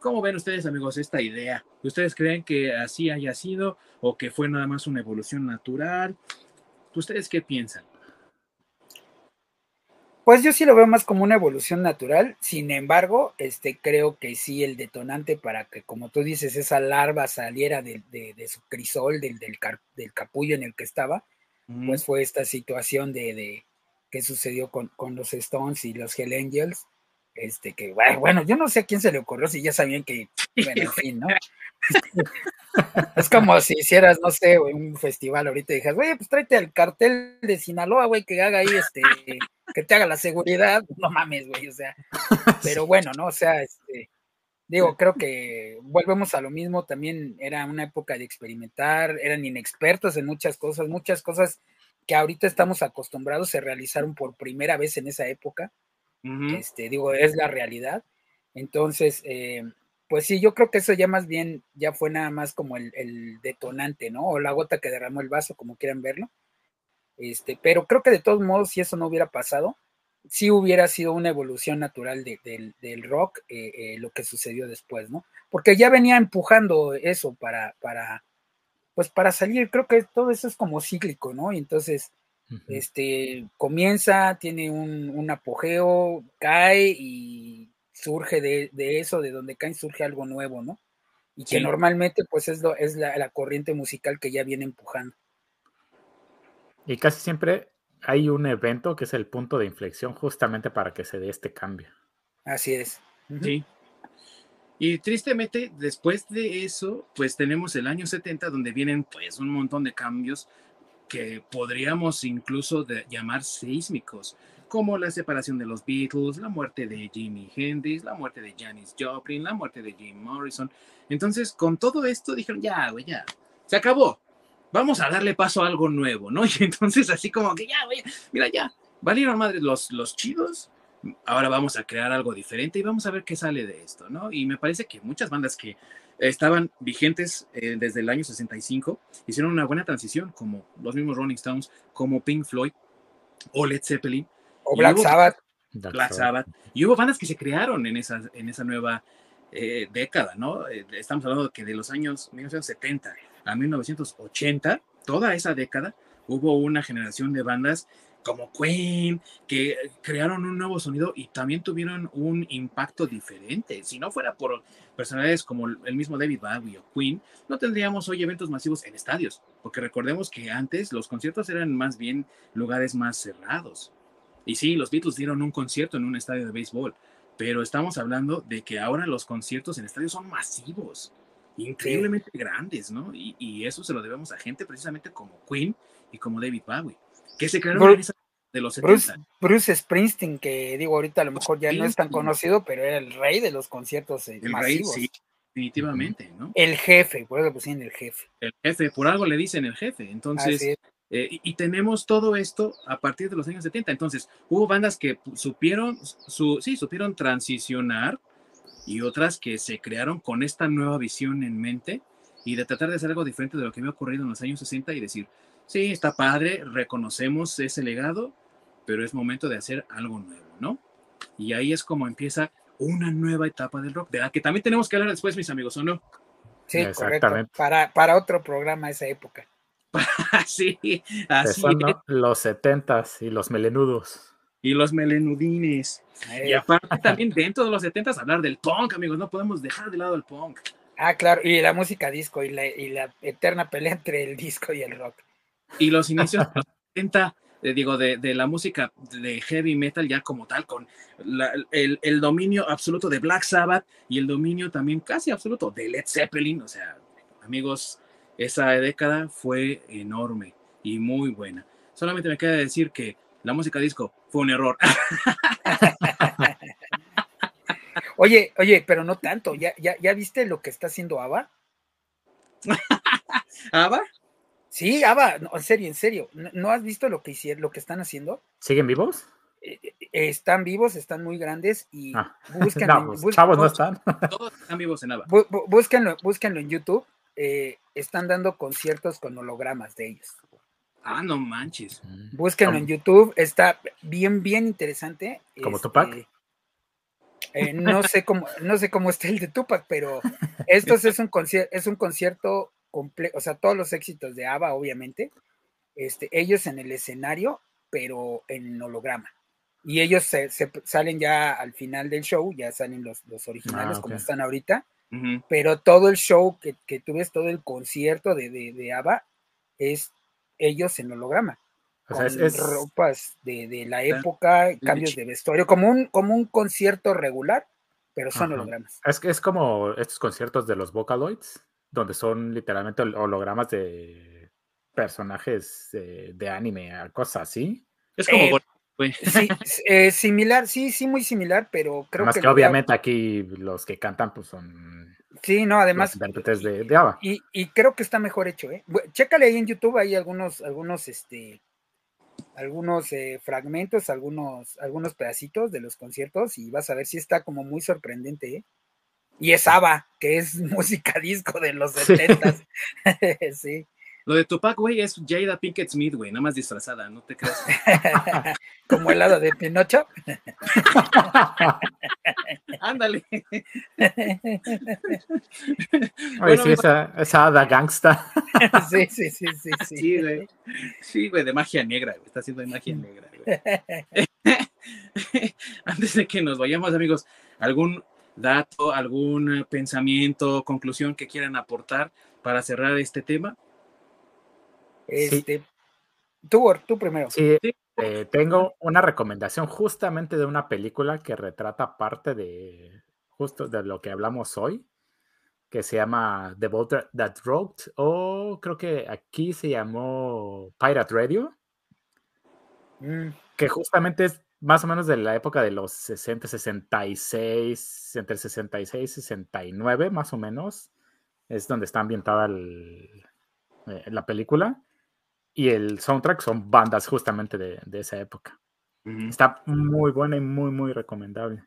¿Cómo ven ustedes, amigos, esta idea? ¿Ustedes creen que así haya sido o que fue nada más una evolución natural? ¿Ustedes qué piensan? Pues yo sí lo veo más como una evolución natural, sin embargo, este, creo que sí el detonante para que, como tú dices, esa larva saliera de, su crisol, del, del, capullo en el que estaba, pues fue esta situación de, de que sucedió con, con, los Stones y los Hell Angels, este, que, bueno, yo no sé a quién se le ocurrió, si ya sabían que, bueno, en fin, ¿no? es como si hicieras, no sé, un festival ahorita y dijeras, oye, pues tráete al cartel de Sinaloa, güey, que haga ahí, este, que te haga la seguridad, no mames, güey, o sea, pero bueno, ¿no? O sea, este, digo, creo que volvemos a lo mismo, también era una época de experimentar, eran inexpertos en muchas cosas, muchas cosas que ahorita estamos acostumbrados se realizaron por primera vez en esa época, este, digo, es la realidad. Entonces, eh, pues sí, yo creo que eso ya más bien, ya fue nada más como el, detonante, ¿no? O la gota que derramó el vaso, como quieran verlo. Este, pero creo que de todos modos, si eso no hubiera pasado, sí hubiera sido una evolución natural del rock, eh, eh, lo que sucedió después, ¿no? Porque ya venía empujando eso para, para, pues para salir, creo que todo eso es como cíclico, ¿no? Y entonces, este, comienza, tiene un, apogeo, cae y surge de, eso, de donde cae surge algo nuevo, ¿no? Y que normalmente pues es, lo, es la, corriente musical que ya viene empujando. Y casi siempre hay un evento que es el punto de inflexión justamente para que se dé este cambio. Así es. Sí. Y tristemente, después de eso, pues tenemos el año 70, donde vienen pues un montón de cambios que podríamos incluso llamar sísmicos, como la separación de los Beatles, la muerte de Jimi Hendrix, la muerte de Janis Joplin, la muerte de Jim Morrison. Entonces, con todo esto dijeron, ya, güey, ya, se acabó. Vamos a darle paso a algo nuevo, ¿no? Y entonces así como que ya, güey, mira, ya, valieron madre los, los chidos, ahora vamos a crear algo diferente y vamos a ver qué sale de esto, ¿no? Y me parece que muchas bandas que estaban vigentes eh, desde el año 65 hicieron una buena transición, como los mismos Rolling Stones, como Pink Floyd o Led Zeppelin. O Black Sabbath. Black Sabbath. Y hubo bandas que se crearon en esa, en esa nueva eh, década, ¿no? Eh, estamos hablando que de los años 1970 a 1980, toda esa década, hubo una generación de bandas como Queen, que crearon un nuevo sonido y también tuvieron un impacto diferente. Si no fuera por personalidades como el mismo David Bowie o Queen, no tendríamos hoy eventos masivos en estadios, porque recordemos que antes los conciertos eran más bien lugares más cerrados. Y sí, los Beatles dieron un concierto en un estadio de béisbol, pero estamos hablando de que ahora los conciertos en estadios son masivos, increíblemente grandes, ¿no? Y, y eso se lo debemos a gente precisamente como Queen y como David Bowie que se crearon de los 70. Bruce, Springsteen, que digo ahorita a lo mejor ya no es tan conocido, pero era el rey de los conciertos eh, el masivos. Rey, sí, definitivamente, ¿no? El jefe, por eso pusieron el jefe. El jefe, por algo le dicen el jefe. Entonces, eh, y, tenemos todo esto a partir de los años 70. Entonces, hubo bandas que supieron, su, sí, supieron transicionar y otras que se crearon con esta nueva visión en mente y de tratar de hacer algo diferente de lo que había ocurrido en los años 60 y decir, sí, está padre, reconocemos ese legado, pero es momento de hacer algo nuevo, ¿no? Y ahí es como empieza una nueva etapa del rock, de la que también tenemos que hablar después, mis amigos, ¿o no? Sí, correcto. Para, para otro programa esa época. sí, así Los setentas y los melenudos. Y los melenudines. Y aparte también dentro de los setentas hablar del punk, amigos, no podemos dejar de lado el punk. Ah, claro, y la música disco y la, y la eterna pelea entre el disco y el rock y los inicios de los 70, eh, digo, de, de, la música de heavy metal ya como tal, con el, el, dominio absoluto de Black Sabbath y el dominio también casi absoluto de Led Zeppelin. O sea, amigos, esa década fue enorme y muy buena. Solamente me queda decir que la música disco fue un error. oye, oye, pero no tanto. ¿Ya, ya, ya viste lo que está haciendo ABBA? ¿ABBA? Sí, Ava, en serio, en serio. ¿No, has visto lo que hicieron, lo que están haciendo? ¿Siguen vivos? Eh, eh, están vivos, están muy grandes y ah. busquen. Pues, chavos no están. Todos están vivos en Ava. búsquenlo, búsquenlo en YouTube. Eh, están dando conciertos con hologramas de ellos. Ah, no manches. Mm. Búsquenlo en YouTube. Está bien, bien interesante. ¿Como Tupac? Este, no sé cómo, no sé cómo está el de Tupac, pero esto es un concierto, es un concierto o sea, todos los éxitos de ABBA, obviamente, este, ellos en el escenario, pero en holograma. Y ellos se, salen ya al final del show, ya salen los, los originales ah, como están ahorita, pero todo el show que, que tú ves, todo el concierto de, de, de ABBA, es ellos en holograma. con ropas de, de la época, cambios de vestuario, como un, como un concierto regular, pero son hologramas. Es que es como estos conciertos de los Vocaloids, donde son literalmente hologramas de personajes de anime, cosas así. Es como eh, sí, eh, similar, sí, sí, muy similar, pero creo Más que, obviamente aquí los que cantan pues son Sí, no, además de, de Ava. Y, y, creo que está mejor hecho, ¿eh? Chécale ahí en YouTube, hay algunos, algunos, este, algunos eh, fragmentos, algunos, algunos pedacitos de los conciertos y vas a ver si está como muy sorprendente, ¿eh? Y es ABBA, que es música disco de los 70 sí. Lo de Tupac, güey, es Jada Pinkett Smith, güey, nada más disfrazada, no te creas. Como el lado de Pinocho. Ándale. Oye, sí, esa, esa hada gangsta. sí, sí, sí, sí. Sí, güey. Sí, güey, de magia negra, güey. Está haciendo de magia negra, güey. Antes de que nos vayamos, amigos, ¿algún dato, algún pensamiento, conclusión que quieran aportar para cerrar este tema? Este, tú, tú primero. Sí, eh, tengo una recomendación justamente de una película que retrata parte de justo de lo que hablamos hoy. que se llama The Boat That Wrote, o creo que aquí se llamó Pirate Radio, mm. que justamente es más o menos de la época de los 60, 66, entre 66 y 69 más o menos, es donde está ambientada eh, la película. Y el soundtrack son bandas justamente de, esa época. Está muy buena y muy, muy recomendable.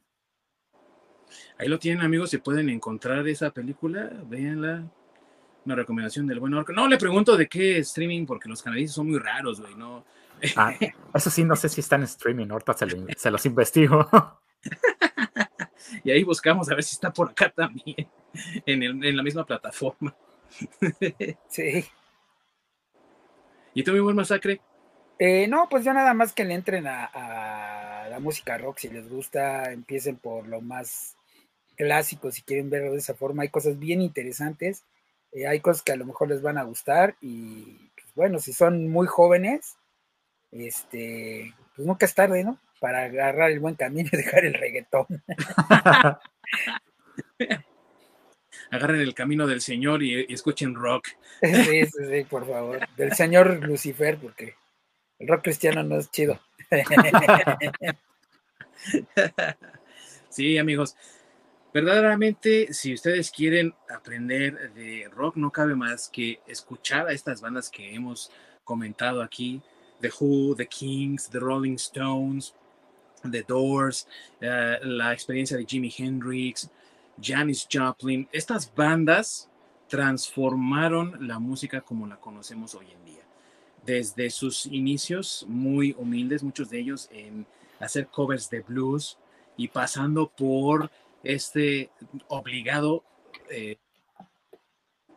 Ahí lo tienen, amigos. Si pueden encontrar esa película, véanla. Una recomendación del buen orco. No le pregunto de qué streaming, porque los canadienses son muy raros, güey. No. Ah, eso sí, no sé si está en streaming. Ahorita se, los investigo. y ahí buscamos a ver si está por acá también, en, en la misma plataforma. sí. ¿Y tú, mi buen masacre? Eh, no, pues ya nada más que le entren a, la música rock si les gusta, empiecen por lo más clásico si quieren verlo de esa forma. Hay cosas bien interesantes, eh, hay cosas que a lo mejor les van a gustar y pues, bueno, si son muy jóvenes, este, pues nunca es tarde, ¿no? Para agarrar el buen camino y dejar el reggaetón. agarren el camino del Señor y, escuchen rock. Sí, sí, sí, por favor. Del Señor Lucifer, porque el rock cristiano no es chido. Sí, amigos. Verdaderamente, si ustedes quieren aprender de rock, no cabe más que escuchar a estas bandas que hemos comentado aquí: The Who, The Kings, The Rolling Stones, The Doors, eh, la experiencia de Jimi Hendrix, Janis Joplin, estas bandas transformaron la música como la conocemos hoy en día. Desde sus inicios muy humildes, muchos de ellos en hacer covers de blues y pasando por este obligado, eh,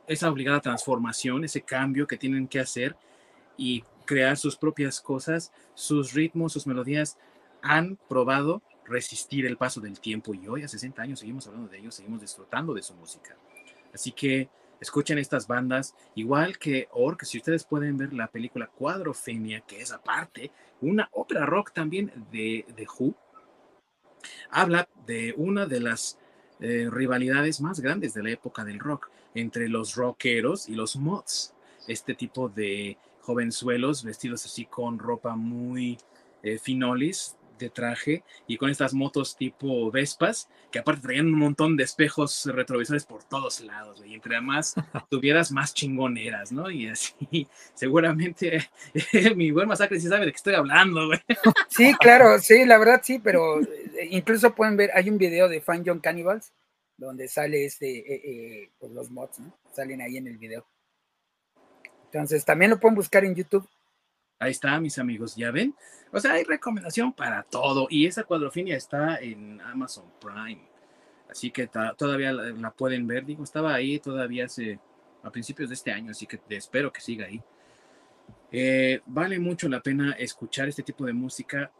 esa obligada transformación, ese cambio que tienen que hacer y crear sus propias cosas, sus ritmos, sus melodías han probado resistir el paso del tiempo y hoy a 60 años seguimos hablando de ellos, seguimos disfrutando de su música. Así que escuchen estas bandas, igual que Orc, si ustedes pueden ver la película Cuadrofenia, que es aparte una ópera rock también de, de Who, habla de una de las eh, rivalidades más grandes de la época del rock entre los rockeros y los mods. Este tipo de jovenzuelos vestidos así con ropa muy eh, finolis, de traje y con estas motos tipo Vespas, que aparte traían un montón de espejos retrovisores por todos lados, y entre más tuvieras, más chingoneras, ¿no? Y así, seguramente mi buen masacre sí sabe de qué estoy hablando, güey. Sí, claro, sí, la verdad sí, pero eh, incluso pueden ver, hay un video de Fan John Cannibals, donde sale este, eh, eh, pues los mods, ¿no? Salen ahí en el video. Entonces, también lo pueden buscar en YouTube. Ahí está, mis amigos, ¿ya ven? O sea, hay recomendación para todo. Y esa cuadrofinia está en Amazon Prime. Así que todavía la, pueden ver. Digo, estaba ahí todavía hace, a principios de este año, así que espero que siga ahí. Eh, vale mucho la pena escuchar este tipo de música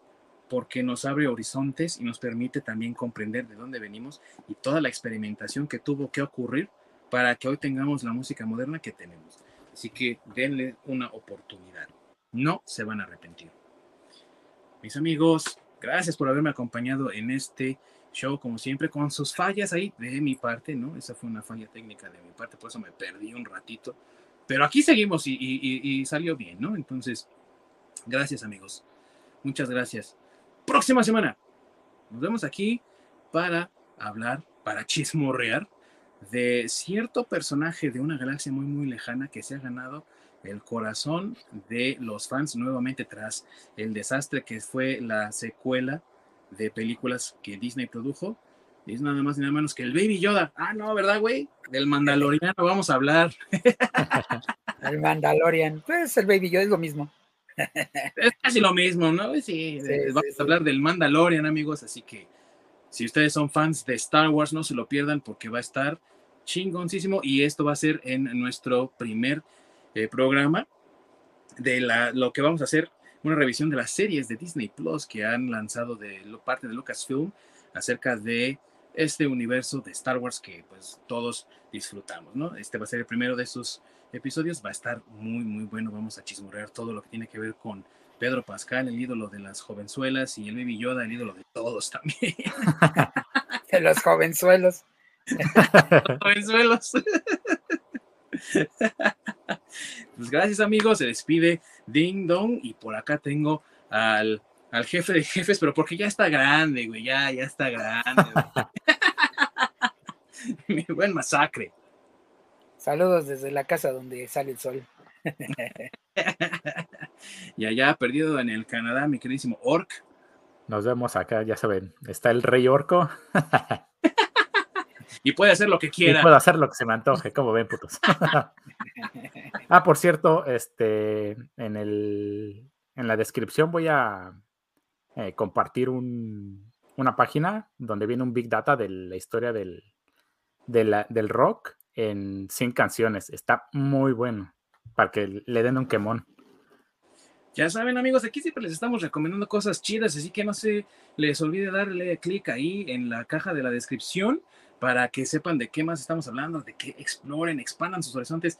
porque nos abre horizontes y nos permite también comprender de dónde venimos y toda la experimentación que tuvo que ocurrir para que hoy tengamos la música moderna que tenemos. Así que denle una oportunidad no se van a arrepentir. Mis amigos, gracias por haberme acompañado en este show, como siempre, con sus fallas ahí de mi parte, ¿no? Esa fue una falla técnica de mi parte, por eso me perdí un ratito. Pero aquí seguimos y, salió bien, ¿no? Entonces, gracias amigos. Muchas gracias. Próxima semana. Nos vemos aquí para hablar, para chismorrear de cierto personaje de una galaxia muy, muy lejana que se ha ganado el corazón de los fans nuevamente tras el desastre que fue la secuela de películas que Disney produjo. Es nada más y nada menos que el Baby Yoda. Ah, no, ¿verdad, güey? Del Mandaloriano vamos a hablar. el Mandalorian. Pues el Baby Yoda es lo mismo. es casi lo mismo, ¿no? Sí, vamos a hablar del Mandalorian, amigos. Así que si ustedes son fans de Star Wars, no se lo pierdan porque va a estar chingoncísimo. Y esto va a ser en nuestro primer eh, programa de la, lo que vamos a hacer, una revisión de las series de Disney Plus que han lanzado de parte de Lucasfilm acerca de este universo de Star Wars que pues todos disfrutamos, ¿no? Este va a ser el primero de esos episodios, va a estar muy, muy bueno, vamos a chismorrear todo lo que tiene que ver con Pedro Pascal, el ídolo de las jovenzuelas, y el Baby Yoda, el ídolo de todos también. de los jovenzuelos. suelos. Pues gracias amigos, se despide Ding Dong y por acá tengo al, al jefe de jefes, pero porque ya está grande, güey, ya, ya está grande. Mi buen masacre. Saludos desde la casa donde sale el sol. y allá perdido en el Canadá, mi queridísimo Orc. Nos vemos acá, ya saben, está el rey orco. Y puede hacer lo que quiera. Y puede hacer lo que se me antoje, como ven, putos. ah, por cierto, este, en el, en la descripción voy a eh, compartir un, una página donde viene un big data de la historia del, del rock en 100 canciones. Está muy bueno para que le den un quemón. Ya saben, amigos, aquí siempre les estamos recomendando cosas chidas, así que no se les olvide darle clic ahí en la caja de la descripción para que sepan de qué más estamos hablando, de que exploren, expandan sus horizontes.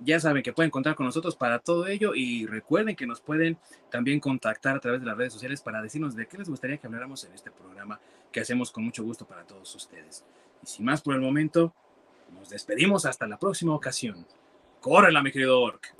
Ya saben que pueden contar con nosotros para todo ello y recuerden que nos pueden también contactar a través de las redes sociales para decirnos de qué les gustaría que habláramos en este programa que hacemos con mucho gusto para todos ustedes. Y sin más por el momento, nos despedimos hasta la próxima ocasión. Córrela, mi querido Orc.